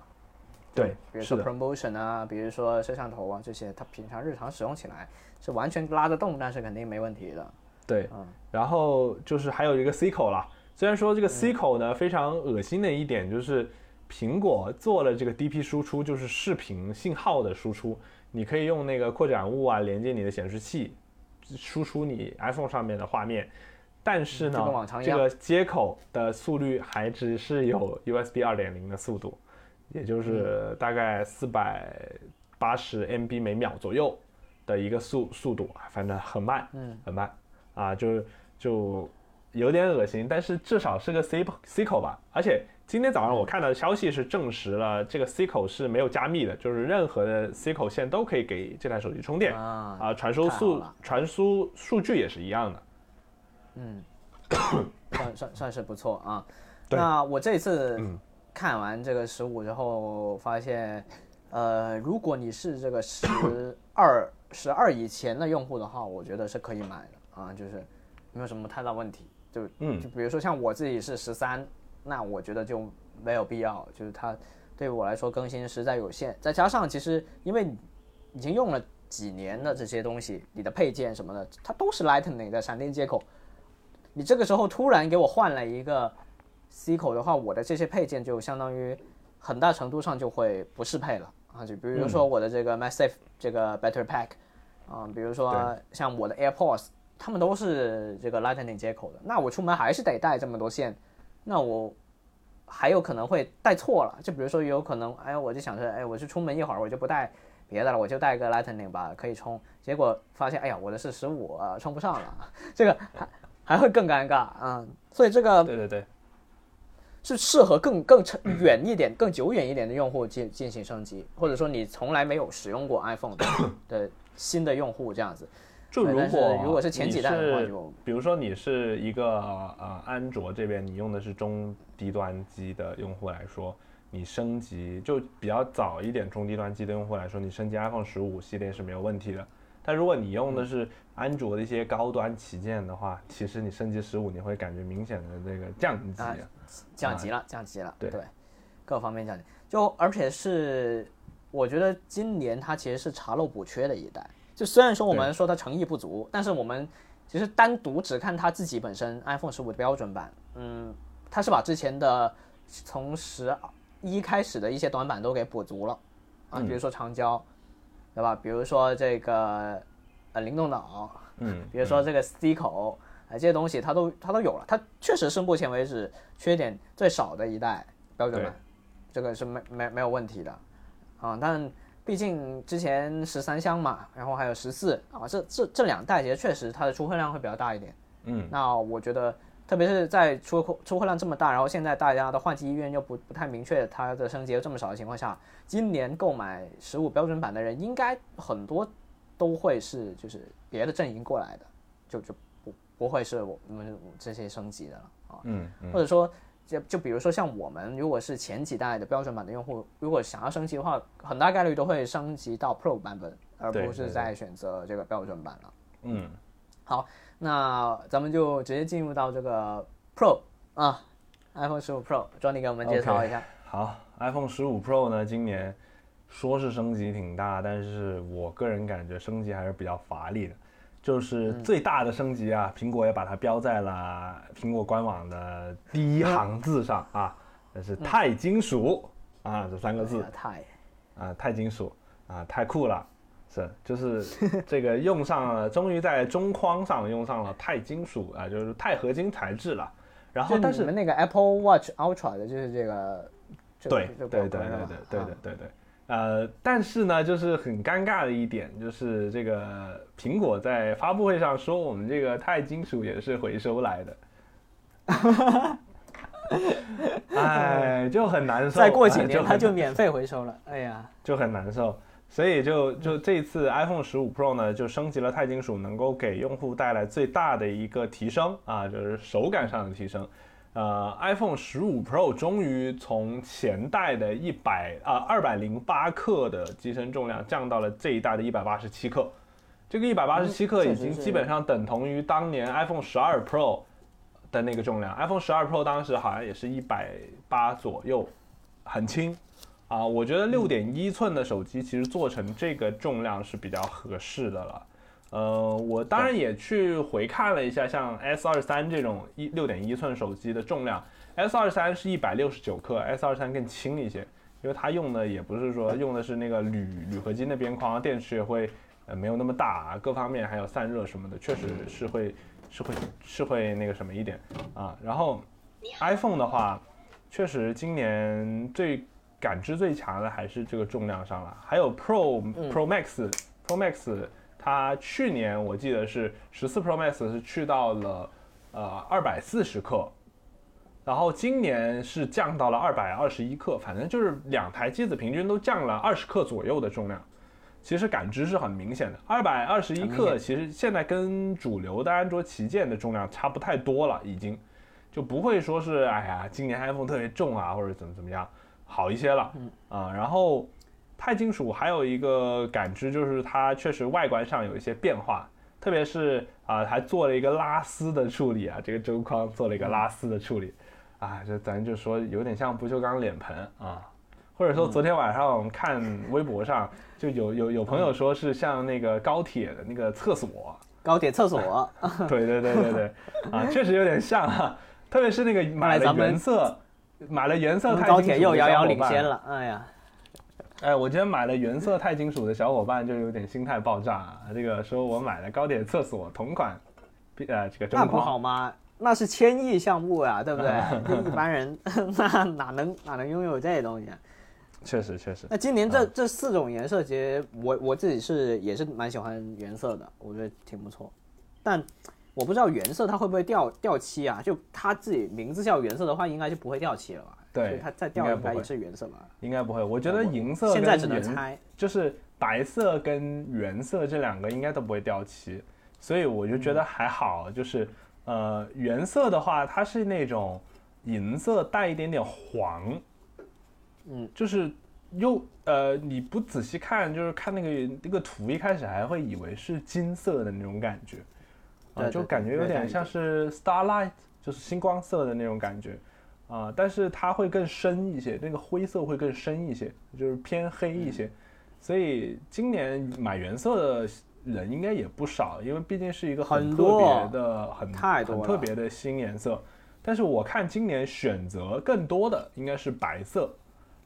对，比如说 promotion 啊，比如说摄像头啊这些，它平常日常使用起来是完全拉得动，但是肯定没问题的。对，嗯，然后就是还有一个 C 口了。虽然说这个 C 口呢非常恶心的一点就是，苹果做了这个 DP 输出，就是视频信号的输出，你可以用那个扩展物啊连接你的显示器，输出你 iPhone 上面的画面。但是呢，这个接口的速率还只是有 USB 2.0的速度。也就是大概四百八十 MB 每秒左右的一个速速度啊，反正很慢，嗯，很慢啊，就就有点恶心，但是至少是个 C C 口吧。而且今天早上我看到的消息是证实了这个 C 口是没有加密的，就是任何的 C 口线都可以给这台手机充电啊，啊，传输速传输数据也是一样的，嗯，算算算是不错啊。那我这次嗯。看完这个十五之后，发现，呃，如果你是这个十二十二以前的用户的话，我觉得是可以买的啊，就是没有什么太大问题。就嗯，就比如说像我自己是十三，那我觉得就没有必要，就是它对我来说更新实在有限。再加上其实因为已经用了几年的这些东西，你的配件什么的，它都是 Lightning 的闪电接口，你这个时候突然给我换了一个。C 口的话，我的这些配件就相当于很大程度上就会不适配了啊，就比如说我的这个 MagSafe 这个 Battery Pack，啊，比如说像我的 AirPods，它们都是这个 Lightning 接口的，那我出门还是得带这么多线，那我还有可能会带错了，就比如说有可能，哎，我就想着，哎，我就出门一会儿，我就不带别的了，我就带个 Lightning 吧，可以充，结果发现，哎呀，我的是十五，充不上了，这个还还会更尴尬啊，所以这个，对对对。是适合更更长远一点、更久远一点的用户进进行升级，或者说你从来没有使用过 iPhone 的 新的用户这样子。就如果如果是前几代的话，就比如说你是一个呃安卓这边你用的是中低端机的用户来说，你升级就比较早一点中低端机的用户来说，你升级 iPhone 十五系列是没有问题的。但如果你用的是安卓的一些高端旗舰的话，其实你升级十五你会感觉明显的这个降级。降级了，降级了，对，各方面降级，就而且是，我觉得今年它其实是查漏补缺的一代。就虽然说我们说它诚意不足，但是我们其实单独只看它自己本身 iPhone 十五的标准版，嗯，它是把之前的从十一开始的一些短板都给补足了啊，比如说长焦，对吧？比如说这个呃灵动岛，嗯，比如说这个 C 口。哎，这些东西它都它都有了，它确实是目前为止缺点最少的一代标准版，这个是没没没有问题的，啊，但毕竟之前十三香嘛，然后还有十四啊，这这这两代其实确实它的出货量会比较大一点，嗯，那我觉得特别是在出货出货量这么大，然后现在大家的换机意愿又不不太明确，它的升级又这么少的情况下，今年购买十五标准版的人应该很多都会是就是别的阵营过来的，就就。不不会是我们这些升级的了啊，嗯，或者说就就比如说像我们如果是前几代的标准版的用户，如果想要升级的话，很大概率都会升级到 Pro 版本，而不是再选择这个标准版了。嗯，好，那咱们就直接进入到这个 Pro 啊，iPhone 十五 Pro，Johnny 给我们介绍一下。好，iPhone 十五 Pro 呢，今年说是升级挺大，但是我个人感觉升级还是比较乏力的。就是最大的升级啊！苹果也把它标在了苹果官网的第一行字上啊，那是钛金属啊，这三个字。钛啊，钛金属啊，太酷了！是，就是这个用上了，终于在中框上用上了钛金属啊，就是钛合金材质了。然后，但是你们那个 Apple Watch Ultra 的就是这个，对对对对对对对对对。呃，但是呢，就是很尴尬的一点，就是这个苹果在发布会上说，我们这个钛金属也是回收来的。哎 哎，就很难受。再过几哎年它就免费回收了。哎呀，就很难受。所以就就这次 iPhone 十五 Pro 呢，就升级了钛金属，能够给用户带来最大的一个提升啊，就是手感上的提升。呃，iPhone 十五 Pro 终于从前代的一百啊二百零八克的机身重量降到了这一代的一百八十七克。这个一百八十七克已经基本上等同于当年 iPhone 十二 Pro 的那个重量。iPhone 十二 Pro 当时好像也是一百八左右，很轻。啊，我觉得六点一寸的手机其实做成这个重量是比较合适的了。呃，我当然也去回看了一下，像 S 二三这种一六点一寸手机的重量，S 二三是一百六十九克，S 二三更轻一些，因为它用的也不是说用的是那个铝铝合金的边框，电池也会呃没有那么大，啊各方面还有散热什么的，确实是会是会是会那个什么一点啊。然后 iPhone 的话，确实今年最感知最强的还是这个重量上了，还有 Pro、Pro Max Pro Max，它去年我记得是十四 Pro Max 是去到了呃二百四十克，然后今年是降到了二百二十一克，反正就是两台机子平均都降了二十克左右的重量。其实感知是很明显的，二百二十一克，其实现在跟主流的安卓旗舰的重量差不太多了，已经就不会说是哎呀，今年 iPhone 特别重啊，或者怎么怎么样，好一些了，啊，然后钛金属还有一个感知就是它确实外观上有一些变化，特别是啊，还做了一个拉丝的处理啊，这个周框做了一个拉丝的处理，啊，这咱就说有点像不锈钢脸盆啊，或者说昨天晚上我们看微博上就有有有朋友说是像那个高铁的那个厕所，高铁厕所，对对对对对，啊，确实有点像啊，特别是那个买了咱们原色，买了原色高铁又遥遥领先了。哎呀，哎，我今天买了原色钛金属的小伙伴就有点心态爆炸啊，这个说我买了高铁厕所同款，呃，这个中那不好吗？那是千亿项目啊，对不对？这一般人 那哪能哪能拥有这东西啊？确实确实，那今年这这四种颜色，其实我我自己是也是蛮喜欢原色的，我觉得挺不错。但我不知道原色它会不会掉掉漆啊？就它自己名字叫原色的话，应该就不会掉漆了吧？对它再掉应该是原色吧？应该不会，我觉得银色现在只能猜。就是白色跟原色这两个应该都不会掉漆，所以我就觉得还好。就是呃，原色的话，它是那种银色带一点点黄，嗯，就是又呃，你不仔细看，就是看那个那个图，一开始还会以为是金色的那种感觉，啊、就感觉有点像是 starlight，就是星光色的那种感觉。啊，但是它会更深一些，那个灰色会更深一些，就是偏黑一些，所以今年买原色的人应该也不少，因为毕竟是一个很特别的、很很特别的新颜色。但是我看今年选择更多的应该是白色，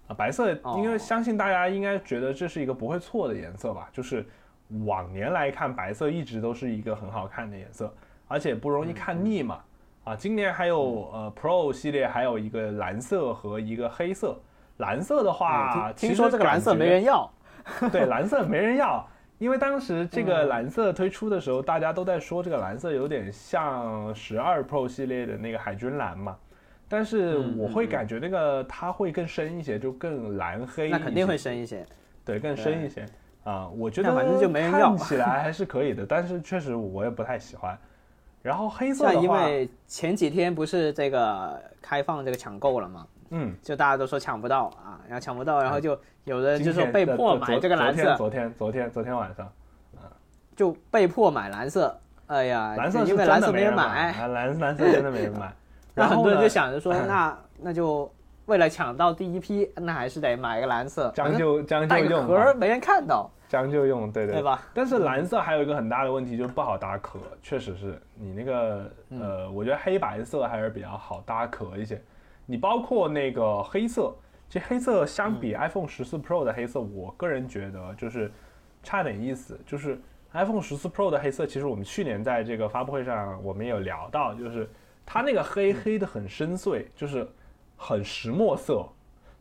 啊，白色，因为哦相信大家应该觉得这是一个不会错的颜色吧，就是往年来看，白色一直都是一个很好看的颜色，而且不容易看腻嘛。啊，今年还有呃 Pro 系列还有一个蓝色和一个黑色。蓝色的话，嗯听听说这个蓝色没人要，对，蓝色没人要，因为当时这个蓝色推出的时候，大家都在说这个蓝色有点像十二 Pro 系列的那个海军蓝嘛。但是嗯我会感觉那个它会更深一些，就更蓝黑。那肯定会深一些。对，更深一些啊。我觉得反正就没人要 看起来还是可以的，但是确实我也不太喜欢。然后黑色的话因话，为前几天不是这个开放这个抢购了吗，嗯，就大家都说抢不到啊，然后抢不到，然后就有人就说被迫买这个蓝色，昨天昨天昨天昨天晚上，就被迫买蓝色。哎呀，蓝色是因为真的蓝色没人买，啊蓝蓝色真的没人买。然后呢很多人就想着说，那那就为了抢到第一批，那还是得买个蓝色，将就将就用，盒儿没人看到，将就用，对对对吧？但是蓝色还有一个很大的问题，就是不好搭壳，确实是你那个嗯呃，我觉得黑白色还是比较好搭壳一些。你包括那个黑色，其实黑色相嗯比 iPhone 十四 Pro 的黑色，我个人觉得就是差点意思。就是 iPhone 十四 Pro 的黑色，其实我们去年在这个发布会上我们有聊到，就是它那个黑嗯黑的很深邃，就是很石墨色，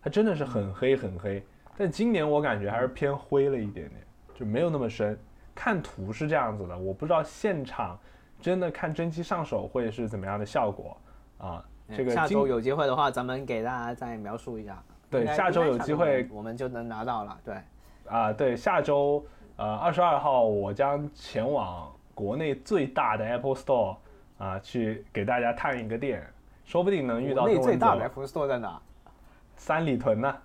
它真的是很黑很黑。但今年我感觉还是偏灰了一点点，就没有那么深。看图是这样子的，我不知道现场真的看真机上手会是怎么样的效果啊。这个下周有机会的话，咱们给大家再描述一下。对下周有机会我们就能拿到了。对，啊，对，下周呃二十二号我将前往国内最大的 Apple Store 啊，去给大家探一个店，说不定能遇到国内最大的 Apple Store 在哪？三里屯呢。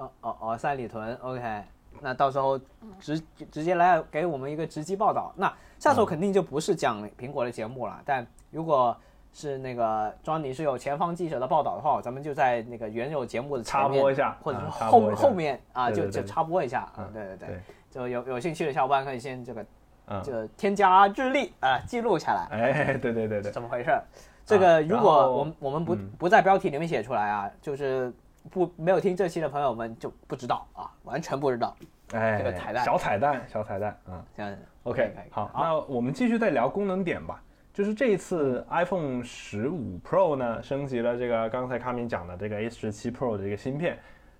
哦哦哦，三里屯。OK，那到时候直直接来给我们一个直击报道。那下周肯定就不是讲苹果的节目了，但如果是那个庄尼是有前方记者的报道的话，咱们就在那个原有节目的插播一下或者后后面啊，就就插播一下啊嗯，对对对对，就有有兴趣的小伙伴可以先这个嗯，就添加日历啊，记录下来。哎，对对对对，怎么回事儿？这个如果我们我们不嗯不在标题里面写出来啊，就是不没有听这期的朋友们就不知道啊，完全不知道。哎，这个彩蛋小彩蛋，小彩蛋，嗯。这样 OK，好，好那我们继续再聊功能点吧。就是这一次 iPhone 十五 Pro 呢，升级了这个刚才卡明讲的这个 A 十七 Pro 的这个芯片。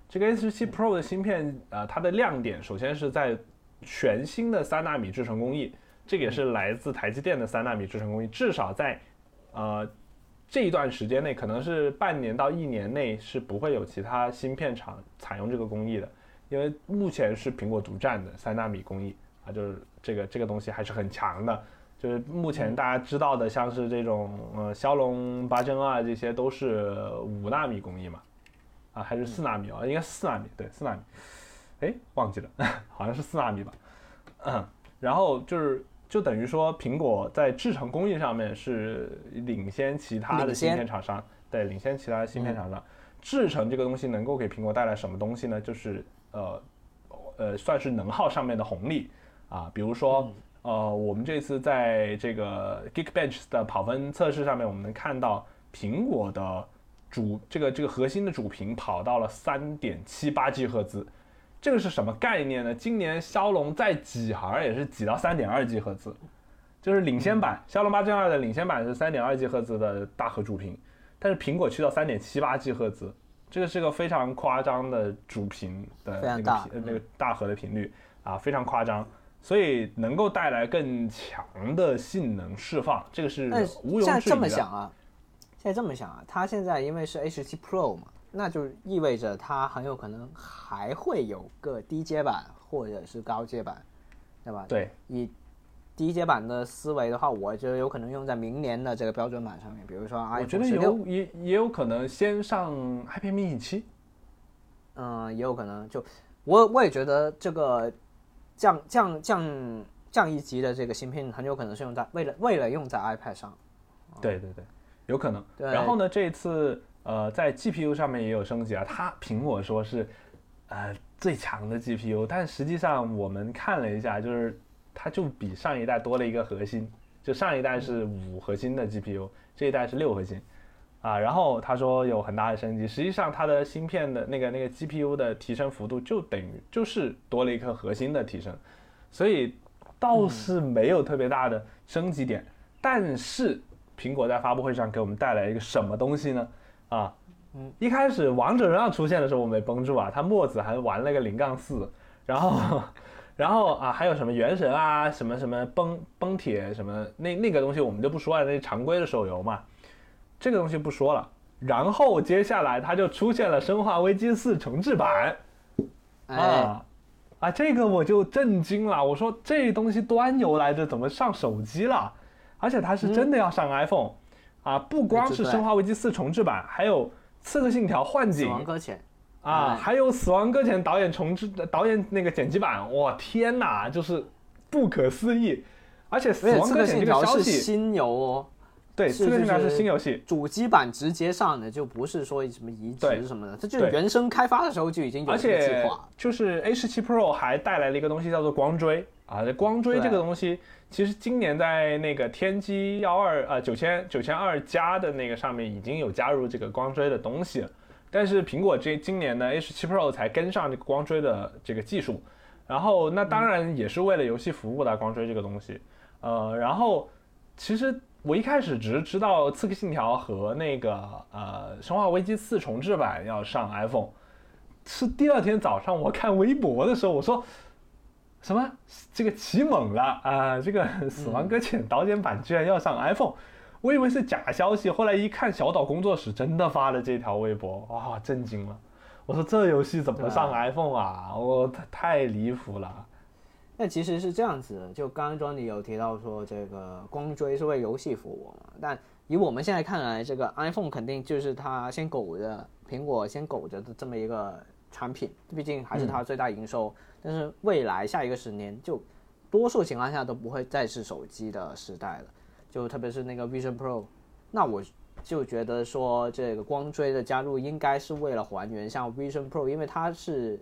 这个 A 十七 Pro 的芯片，呃，它的亮点首先是在全新的三纳米制程工艺，这个也是来自台积电的三纳米制程工艺，至少在呃这一段时间内，可能是半年到一年内是不会有其他芯片厂采用这个工艺的，因为目前是苹果独占的三纳米工艺啊，就是这个这个东西还是很强的。就是目前大家知道的，像是这种呃骁龙八 Gen 二，这些都是五纳米工艺嘛，啊还是四纳米啊？应该四纳米，对，四纳米。哎，忘记了，好像是四纳米吧。嗯，然后就是就等于说，苹果在制程工艺上面是领先其他的芯片厂商，对，领先其他的芯片厂商。制程这个东西能够给苹果带来什么东西呢？就是呃呃，算是能耗上面的红利啊，比如说。呃，我们这次在这个 Geekbench 的跑分测试上面，我们能看到苹果的主这个这个核心的主频跑到了三点七八 G 赫兹，这个是什么概念呢？今年骁龙再挤核也是挤到三点二 G 赫兹，就是领先版骁龙八 Gen 二的领先版是三点二 G 赫兹的大核主频，但是苹果去到三点七八 G 赫兹，这个是个非常夸张的主频的那个频那个大核的频率啊，非常夸张。所以能够带来更强的性能释放，这个是毋庸置疑的。现在这么想啊，现在这么想啊，它现在因为是 A 十七 Pro 嘛，那就意味着它很有可能还会有个低阶版或者是高阶版，对吧？对，以低阶版的思维的话，我觉得有可能用在明年的这个标准版上面，比如说我觉得有，也也有可能先上 iPad mini 七。嗯，也有可能就我我也觉得这个降降降降一级的这个芯片很有可能是用在为了为了用在 iPad 上。对对对，有可能。对然后呢，这一次呃在 GPU 上面也有升级啊，它苹果说是呃最强的 GPU，但实际上我们看了一下，就是它就比上一代多了一个核心，就上一代是五核心的 GPU，这一代是六核心。啊，然后他说有很大的升级，实际上它的芯片的那个那个 GPU 的提升幅度就等于就是多了一颗核心的提升，所以倒是没有特别大的升级点。但是苹果在发布会上给我们带来一个什么东西呢？啊，嗯，一开始王者荣耀出现的时候我没绷住啊，他墨子还玩了个零杠四，然后 然后啊还有什么原神啊，什么什么崩崩铁什么那那个东西我们就不说了，那常规的手游嘛。这个东西不说了，然后接下来它就出现了《生化危机四》重置版，哎，啊。啊，这个我就震惊了，我说这东西端游来着，怎么上手机了？而且它是真的要上 iPhone，、啊，不光是《生化危机四》重置版，还有《刺客信条：幻死景亡搁浅。啊，哎还有《死亡搁浅》导演重置导演那个剪辑版，哇天哪，就是不可思议！而且《死亡搁浅》这个消息，新游哦，对，《刺客信条》是是新游戏，主机版直接上的，就不是说什么移植什么的，它就是原生开发的时候就已经有而这个计且划。就是 A 十七 Pro 还带来了一个东西叫做光追啊，这光追这个东西，其实今年在那个天玑幺二呃九千九千二加的那个上面已经有加入这个光追的东西了，但是苹果这今年呢 A 1 7 Pro 才跟上这个光追的这个技术，然后那当然也是为了游戏服务的光追这个东西，呃，然后其实我一开始只是知道《刺客信条》和那个呃《生化危机四》重置版要上 iPhone。是第二天早上我看微博的时候，我说什么这个起猛了啊、这个《死亡搁浅》导演版居然要上 iPhone，我以为是假消息，后来一看，小岛工作室真的发了这条微博，哇，震惊了！我说这游戏怎么上 iPhone 啊？我太太离谱了。那其实是这样子的，就刚刚 Johnny 有提到说这个光追是为游戏服务嘛，但以我们现在看来，这个 iPhone 肯定就是它先苟着，苹果先苟着的这么一个产品，毕竟还是它最大营收。但是未来下一个十年，就多数情况下都不会再是手机的时代了。就特别是那个 Vision Pro，那我就觉得说这个光追的加入应该是为了还原像 Vision Pro，因为它是。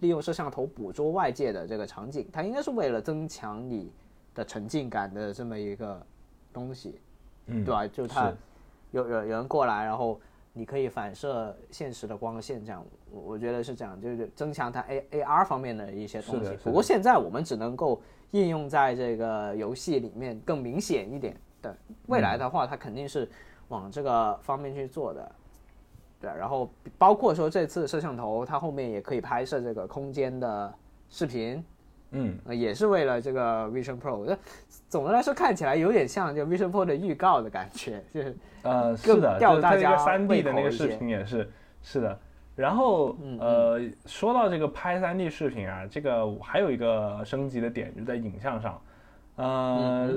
利用摄像头捕捉外界的这个场景，它应该是为了增强你的沉浸感的这么一个东西，嗯，对吧？就它有有有人过来，然后你可以反射现实的光线，这样我我觉得是这样，就是增强它 A A R 方面的一些东西。不过现在我们只能够应用在这个游戏里面更明显一点对，未来的话它肯定是往这个方面去做的。对，然后包括说这次摄像头，它后面也可以拍摄这个空间的视频，嗯，也是为了这个 Vision Pro。总的来说，看起来有点像就 Vision Pro 的预告的感觉，就是呃，是的，吊大家三 D 的那个视频也是是的。然后呃，说到这个拍 3D 视频啊，这个还有一个升级的点就在影像上，呃。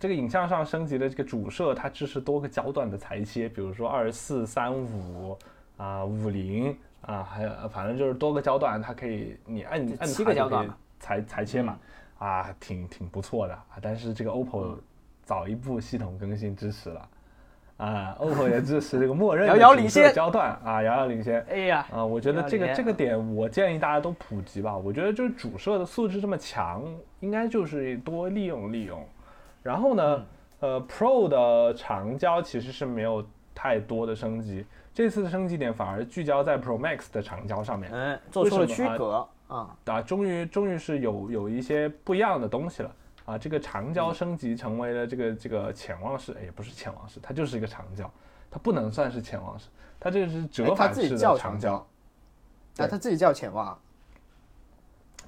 这个影像上升级的这个主摄，它支持多个焦段的裁切，比如说二十四、三五啊、五零啊，还有反正就是多个焦段，它可以你按按七个焦段裁裁切嘛，啊，挺挺不错的。啊。但是这个 OPPO 早一步系统更新支持了啊，OPPO 也支持这个默认的主摄焦段啊，遥遥领先。哎呀，啊，我觉得这个这个点，我建议大家都普及吧。我觉得就是主摄的素质这么强，应该就是多利用利用。然后呢，呃，Pro 的长焦其实是没有太多的升级，这次的升级点反而聚焦在 Pro Max 的长焦上面，嗯，做出了区隔啊，啊，终于终于是有有一些不一样的东西了啊，这个长焦升级成为了这个这个潜望式，哎，也不是潜望式，它就是一个长焦，它不能算是潜望式，它这个是折返式的长焦，啊，它自己叫潜望。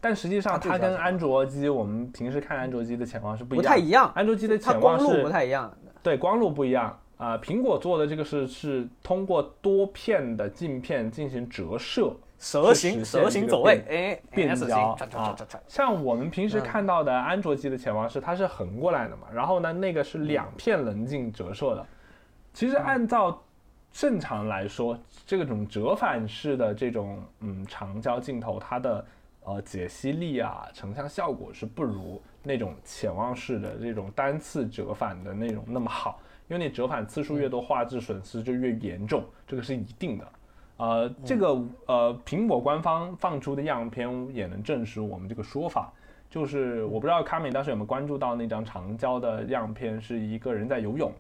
但实际上，它跟安卓机我们平时看安卓机的潜望是不一样，不太一样。安卓机的潜望是不太一样，对，光路不一样啊。苹果做的这个是是通过多片的镜片进行折射，蛇形蛇形走位，哎，变焦啊。像我们平时看到的安卓机的潜望式它是横过来的嘛，然后呢，那个是两片棱镜折射的。其实按照正常来说，这种折返式的这种嗯长焦镜头，它的呃，解析力啊，成像效果是不如那种潜望式的这种单次折返的那种那么好，因为你折返次数越多，画质损失就越严重，这个是一定的。呃，这个呃，苹果官方放出的样片也能证实我们这个说法，就是我不知道卡米当时有没有关注到那张长焦的样片，是一个人在游泳，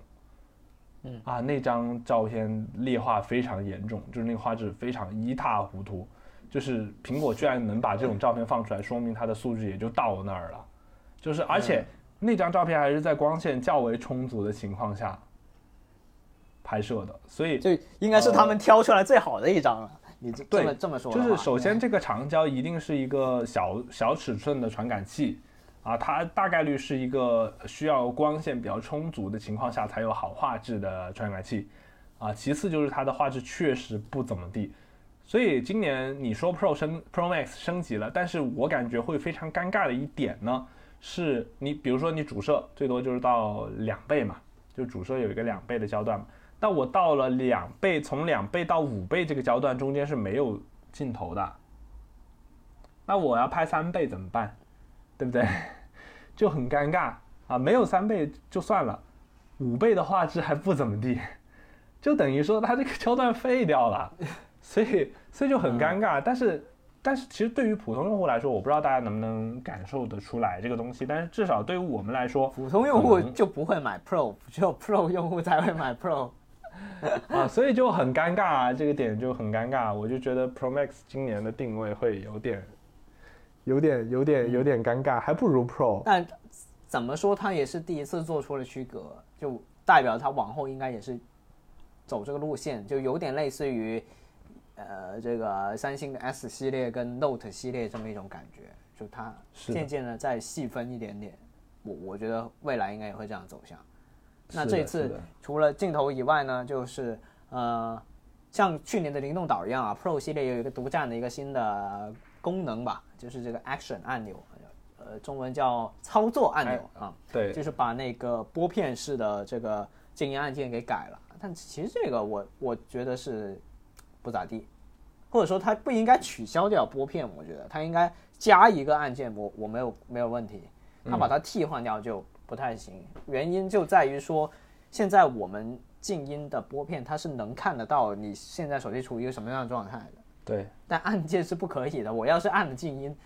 嗯啊，那张照片劣化非常严重，就是那个画质非常一塌糊涂。就是苹果居然能把这种照片放出来，说明它的素质也就到那儿了。就是而且那张照片还是在光线较为充足的情况下拍摄的，所以就应该是他们挑出来最好的一张了。你这么这么说，就是首先这个长焦一定是一个小小尺寸的传感器啊，它大概率是一个需要光线比较充足的情况下才有好画质的传感器啊。其次就是它的画质确实不怎么地。所以今年你说 Pro 升 Pro Max 升级了，但是我感觉会非常尴尬的一点呢，是你比如说你主摄最多就是到两倍嘛，就主摄有一个两倍的焦段嘛，但我到了两倍，从两倍到五倍这个焦段中间是没有镜头的，那我要拍三倍怎么办？对不对？就很尴尬啊，没有三倍就算了，五倍的画质还不怎么地，就等于说它这个焦段废掉了。所以，所以就很尴尬。但是，但是，其实对于普通用户来说，我不知道大家能不能感受得出来这个东西。但是，至少对于我们来说，普通用户就不会买 Pro，只有 Pro 用户才会买 Pro。啊，所以就很尴尬啊，这个点就很尴尬。我就觉得 Pro Max 今年的定位会有点，有点，有点，有点尴尬，还不如 Pro。但怎么说，它也是第一次做出了区隔，就代表它往后应该也是走这个路线，就有点类似于。呃，这个三星的 S 系列跟 Note 系列这么一种感觉，就它渐渐的再细分一点点，我我觉得未来应该也会这样走向。那这一次除了镜头以外呢，就是呃，像去年的灵动岛一样啊，Pro 系列有一个独占的一个新的功能吧，就是这个 Action 按钮，呃，中文叫操作按钮啊，对，就是把那个拨片式的这个静音按键给改了。但其实这个我我觉得是不咋地，或者说它不应该取消掉拨片，我觉得它应该加一个按键，我我没有没有问题，它把它替换掉就不太行。原因就在于说，现在我们静音的拨片它是能看得到你现在手机处于一个什么样的状态的。对，但按键是不可以的。我要是按了静音，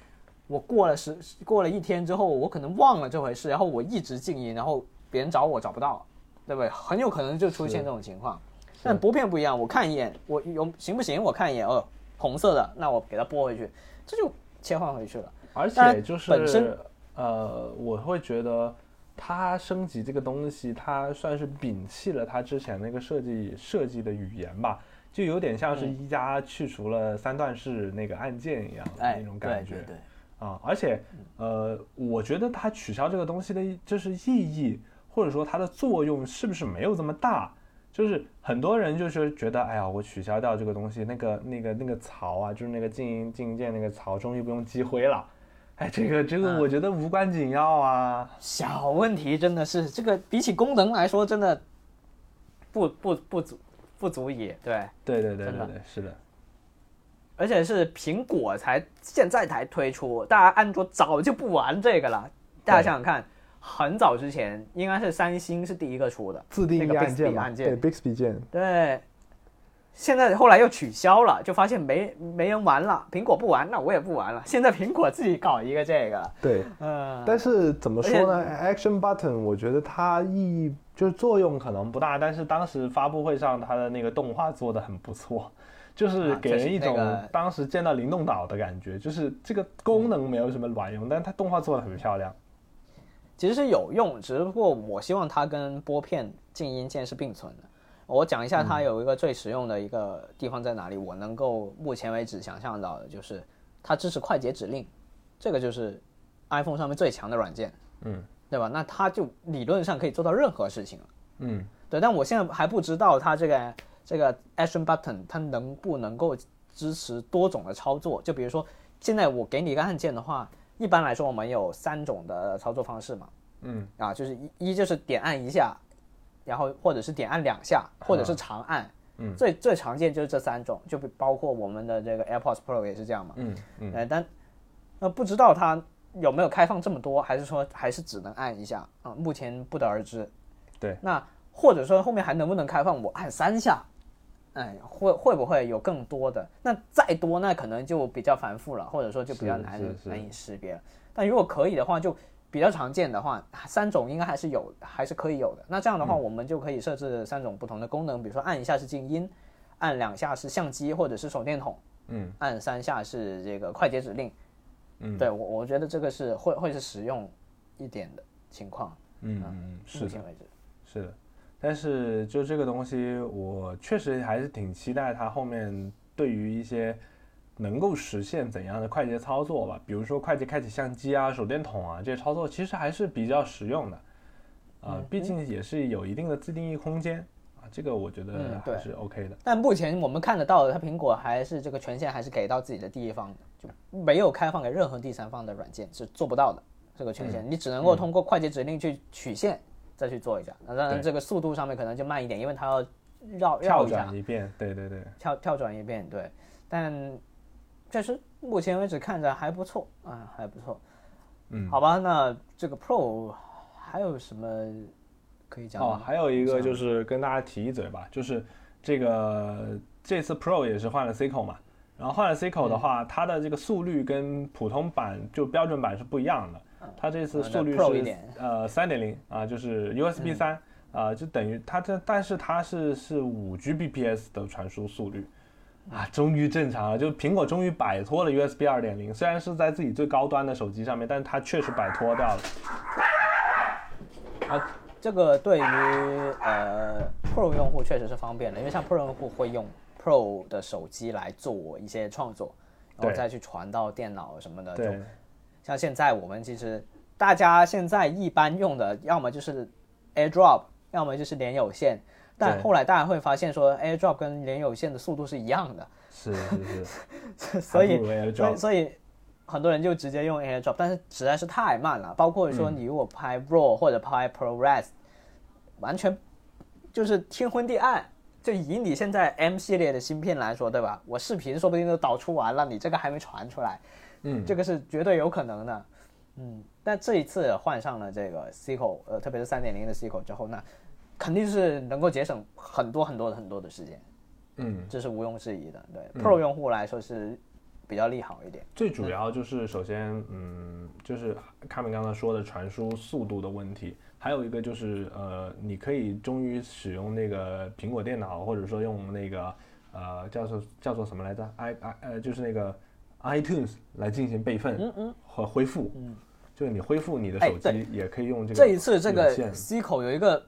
我过了十过了一天之后，我可能忘了这回事，然后我一直静音，然后别人找我找不到，对不对？很有可能就出现这种情况。但拨片不一样，我看一眼，我有行不行？我看一眼，哦，红色的，那我给它拨回去，这就切换回去了。而且就是本身呃，我会觉得它升级这个东西，它算是摒弃了它之前那个设计设计的语言吧，就有点像是嗯一加去除了三段式那个按键一样的哎，那种感觉。对对对，啊，而且呃，我觉得它取消这个东西的就是意义，或者说它的作用是不是没有这么大？就是很多人就是觉得，哎呀，我取消掉这个东西，那个那个那个槽啊，就是那个静音静音键那个槽，终于不用积灰了。哎，这个这个，我觉得无关紧要啊。小问题真的是这个比起功能来说，真的不不不足不足以对。对对对对对，是的，而且是苹果才现在才推出，大家安卓早就不玩这个了。大家想想看，很早之前应该是三星是第一个出的自定义按键对 Bixby 键，对，现在后来又取消了，就发现没没人玩了，苹果不玩，那我也不玩了。现在苹果自己搞一个这个，对。嗯、但是怎么说呢？Action Button，我觉得它意义就是作用可能不大，但是当时发布会上它的那个动画做的很不错，就是给人一种当时见到灵动岛的感觉，就是这个功能没有什么卵用，但是它动画做的很漂亮。其实是有用，只不过我希望它跟拨片静音键是并存的。我讲一下它有一个最实用的一个地方在哪里，我能够目前为止想象到的就是它支持快捷指令，这个就是 iPhone 上面最强的软件，嗯对吧？那它就理论上可以做到任何事情了。嗯，对，但我现在还不知道它这个这个 Action Button 它能不能够支持多种的操作。就比如说，现在我给你一个按键的话，一般来说我们有三种的操作方式嘛，嗯啊，就是一一就是点按一下，然后或者是点按两下，或者是长按，嗯最最常见就是这三种，就比包括我们的这个 AirPods Pro 也是这样嘛，嗯嗯，呃，但呃不知道它有没有开放这么多，还是说还是只能按一下啊？目前不得而知。对，那或者说后面还能不能开放我按三下？哎，会会不会有更多的？那再多那可能就比较繁复了，或者说就比较难难以识别了。但如果可以的话，就比较常见的话，三种应该还是有，还是可以有的。那这样的嗯话，我们就可以设置三种不同的功能，比如说按一下是静音，按两下是相机或者是手电筒，嗯，按三下是这个快捷指令。嗯对我我觉得这个是会会是实用一点的情况，嗯目前。为止。是的，但是就这个东西，我确实还是挺期待它后面对于一些能够实现怎样的快捷操作吧，比如说快捷开启相机啊、手电筒啊这些操作，其实还是比较实用的，啊、毕竟也是有一定的自定义空间啊，这个我觉得还是 OK 的。但目前我们看得到的，它苹果还是这个权限还是给到自己的第一方的，就没有开放给任何第三方的软件是做不到的这个权限，你只能够通过快捷指令去取现再去做一下。那当然这个速度上面可能就慢一点，因为它要绕跳绕一下转，一遍，对对对，跳跳转一遍，对。但确实目前为止看着还不错啊，还不错。嗯，好吧，那这个 Pro 还有什么可以讲的哦？，还有一个就是跟大家提一嘴吧，就是这个这次 Pro 也是换了 C 口嘛，然后换了 C 口的嗯话，它的这个速率跟普通版就标准版是不一样的，它这次嗯速率是点呃三点零啊，就是 USB 三啊，就等于它这，但是它是是五 Gbps 的传输速率。啊，终于正常了！就是苹果终于摆脱了 USB 二点零，虽然是在自己最高端的手机上面，但是它确实摆脱掉了。啊，这个对于呃 Pro 用户确实是方便的，因为像 Pro 用户会用 Pro 的手机来做一些创作，然后再去传到电脑什么的。就对，像现在我们其实大家现在一般用的，要么就是 AirDrop 要么就是连有线。但后来大家会发现说，AirDrop 跟连有线的速度是一样的，是是是，所以所以所以很多人就直接用 AirDrop，但是实在是太慢了。包括说你如果拍 RAW 或者拍 ProRes，完全就是天昏地暗。就以你现在 M 系列的芯片来说，对吧？我视频说不定都导出完了，你这个还没传出来，嗯，这个是绝对有可能的。嗯，但这一次换上了这个 C 口，呃，特别是三点零的 C 口之后，那肯定是能够节省很多很多很多的时间，嗯，这是毋庸置疑的。对、Pro 用户来说是比较利好一点。最主要就是首先，嗯，就是卡米刚才说的传输速度的问题，还有一个就是呃，你可以终于使用那个苹果电脑，或者说用那个呃叫做叫做什么来着？i i 呃就是那个 iTunes 来进行备份嗯嗯，和恢复，嗯，就是你恢复你的手机也可以用这个。这一次这个 C 口有一个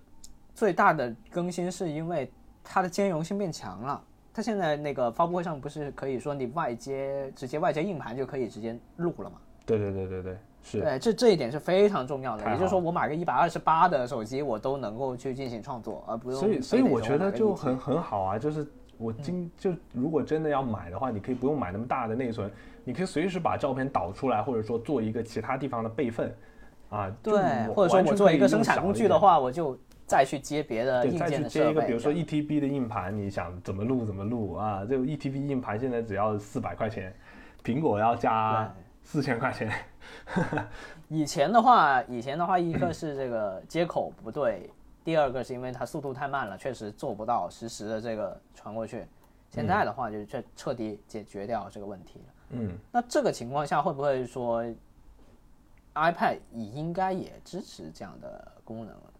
最大的更新，是因为它的兼容性变强了。它现在那个发布会上不是可以说你外接直接外接硬盘就可以直接录了吗？对对对对对，是，对，这这一点是非常重要的。也就是说，我买个一百二十八的手机，我都能够去进行创作，而不用所以所以我觉得说买个 1T 就很很好啊，就是我今就如果真的要买的话，你可以不用买那么大的内存，你可以随时把照片导出来，或者说做一个其他地方的备份，啊，对，或者说我做一个生产工具的话，我就再去接别的，硬再去件的设备。接一个，比如说 ETB 的硬盘，你想怎么录怎么录啊？这个1 TB 硬盘现在只要四百块钱，苹果要加四千块钱，以前的话，以前的话，一个 是这个接口不对，第二个是因为它速度太慢了，确实做不到实时的这个传过去。现在的话，就彻彻底解决掉这个问题了。嗯，那这个情况下，会不会说 iPad 也应该也支持这样的功能吧？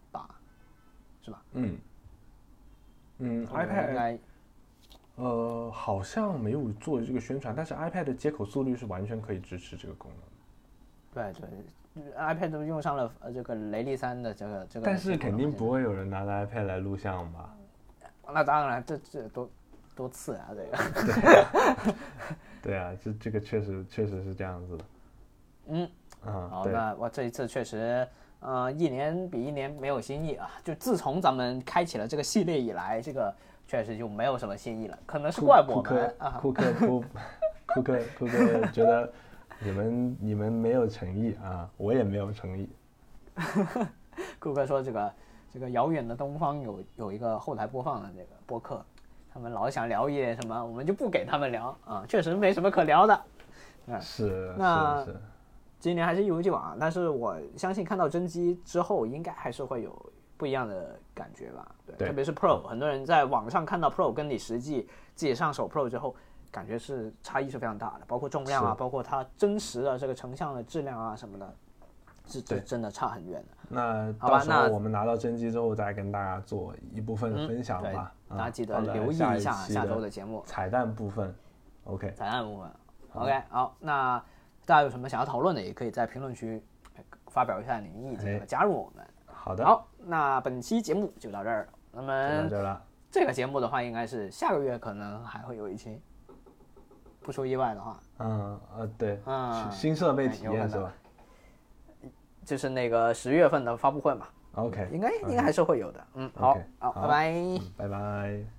是吧？嗯，嗯，iPad 该呃好像没有做这个宣传，但是 iPad 的接口速率是完全可以支持这个功能。对对，iPad 都用上了呃这个雷利三的这个这个，但是肯定不。会有人拿着 iPad 来录像吧？那当然，这这多多次啊，这个。对啊，这这个确实确实是这样子的。嗯，啊，好，对，那我这一次确实，呃，一年比一年没有新意啊。就自从咱们开启了这个系列以来，这个确实就没有什么新意了。可能是怪我们啊。库克库库克库克觉得你们你们没有诚意啊，我也没有诚意。库克说这个这个遥远的东方有有一个后台播放的这个播客，他们老想聊一点什么，我们就不给他们聊啊，确实没什么可聊的。是那是是，今年还是一如既往啊，但是我相信看到真机之后，应该还是会有不一样的感觉吧。对，对特别是 Pro，很多人在网上看到 Pro，跟你实际自己上手 Pro 之后，感觉是差异是非常大的，包括重量啊，包括它真实的这个成像的质量啊什么的，是真真的差很远的。那好吧到时候那我们拿到真机之后，再跟大家做一部分嗯分享对吧。大家记得留意一下下周的节目彩蛋部分。OK，彩蛋部分。OK，好，那大家有什么想要讨论的，也可以在评论区发表一下你的意见加入我们。好的，好，那本期节目就到这儿。那就么到这了。这个节目的话，应该是下个月可能还会有一期，不出意外的话，嗯呃，对，嗯新设备体验是吧就是那个十月份的发布会嘛，？OK，应该应该还是会有的。嗯，好好，拜拜。嗯拜拜。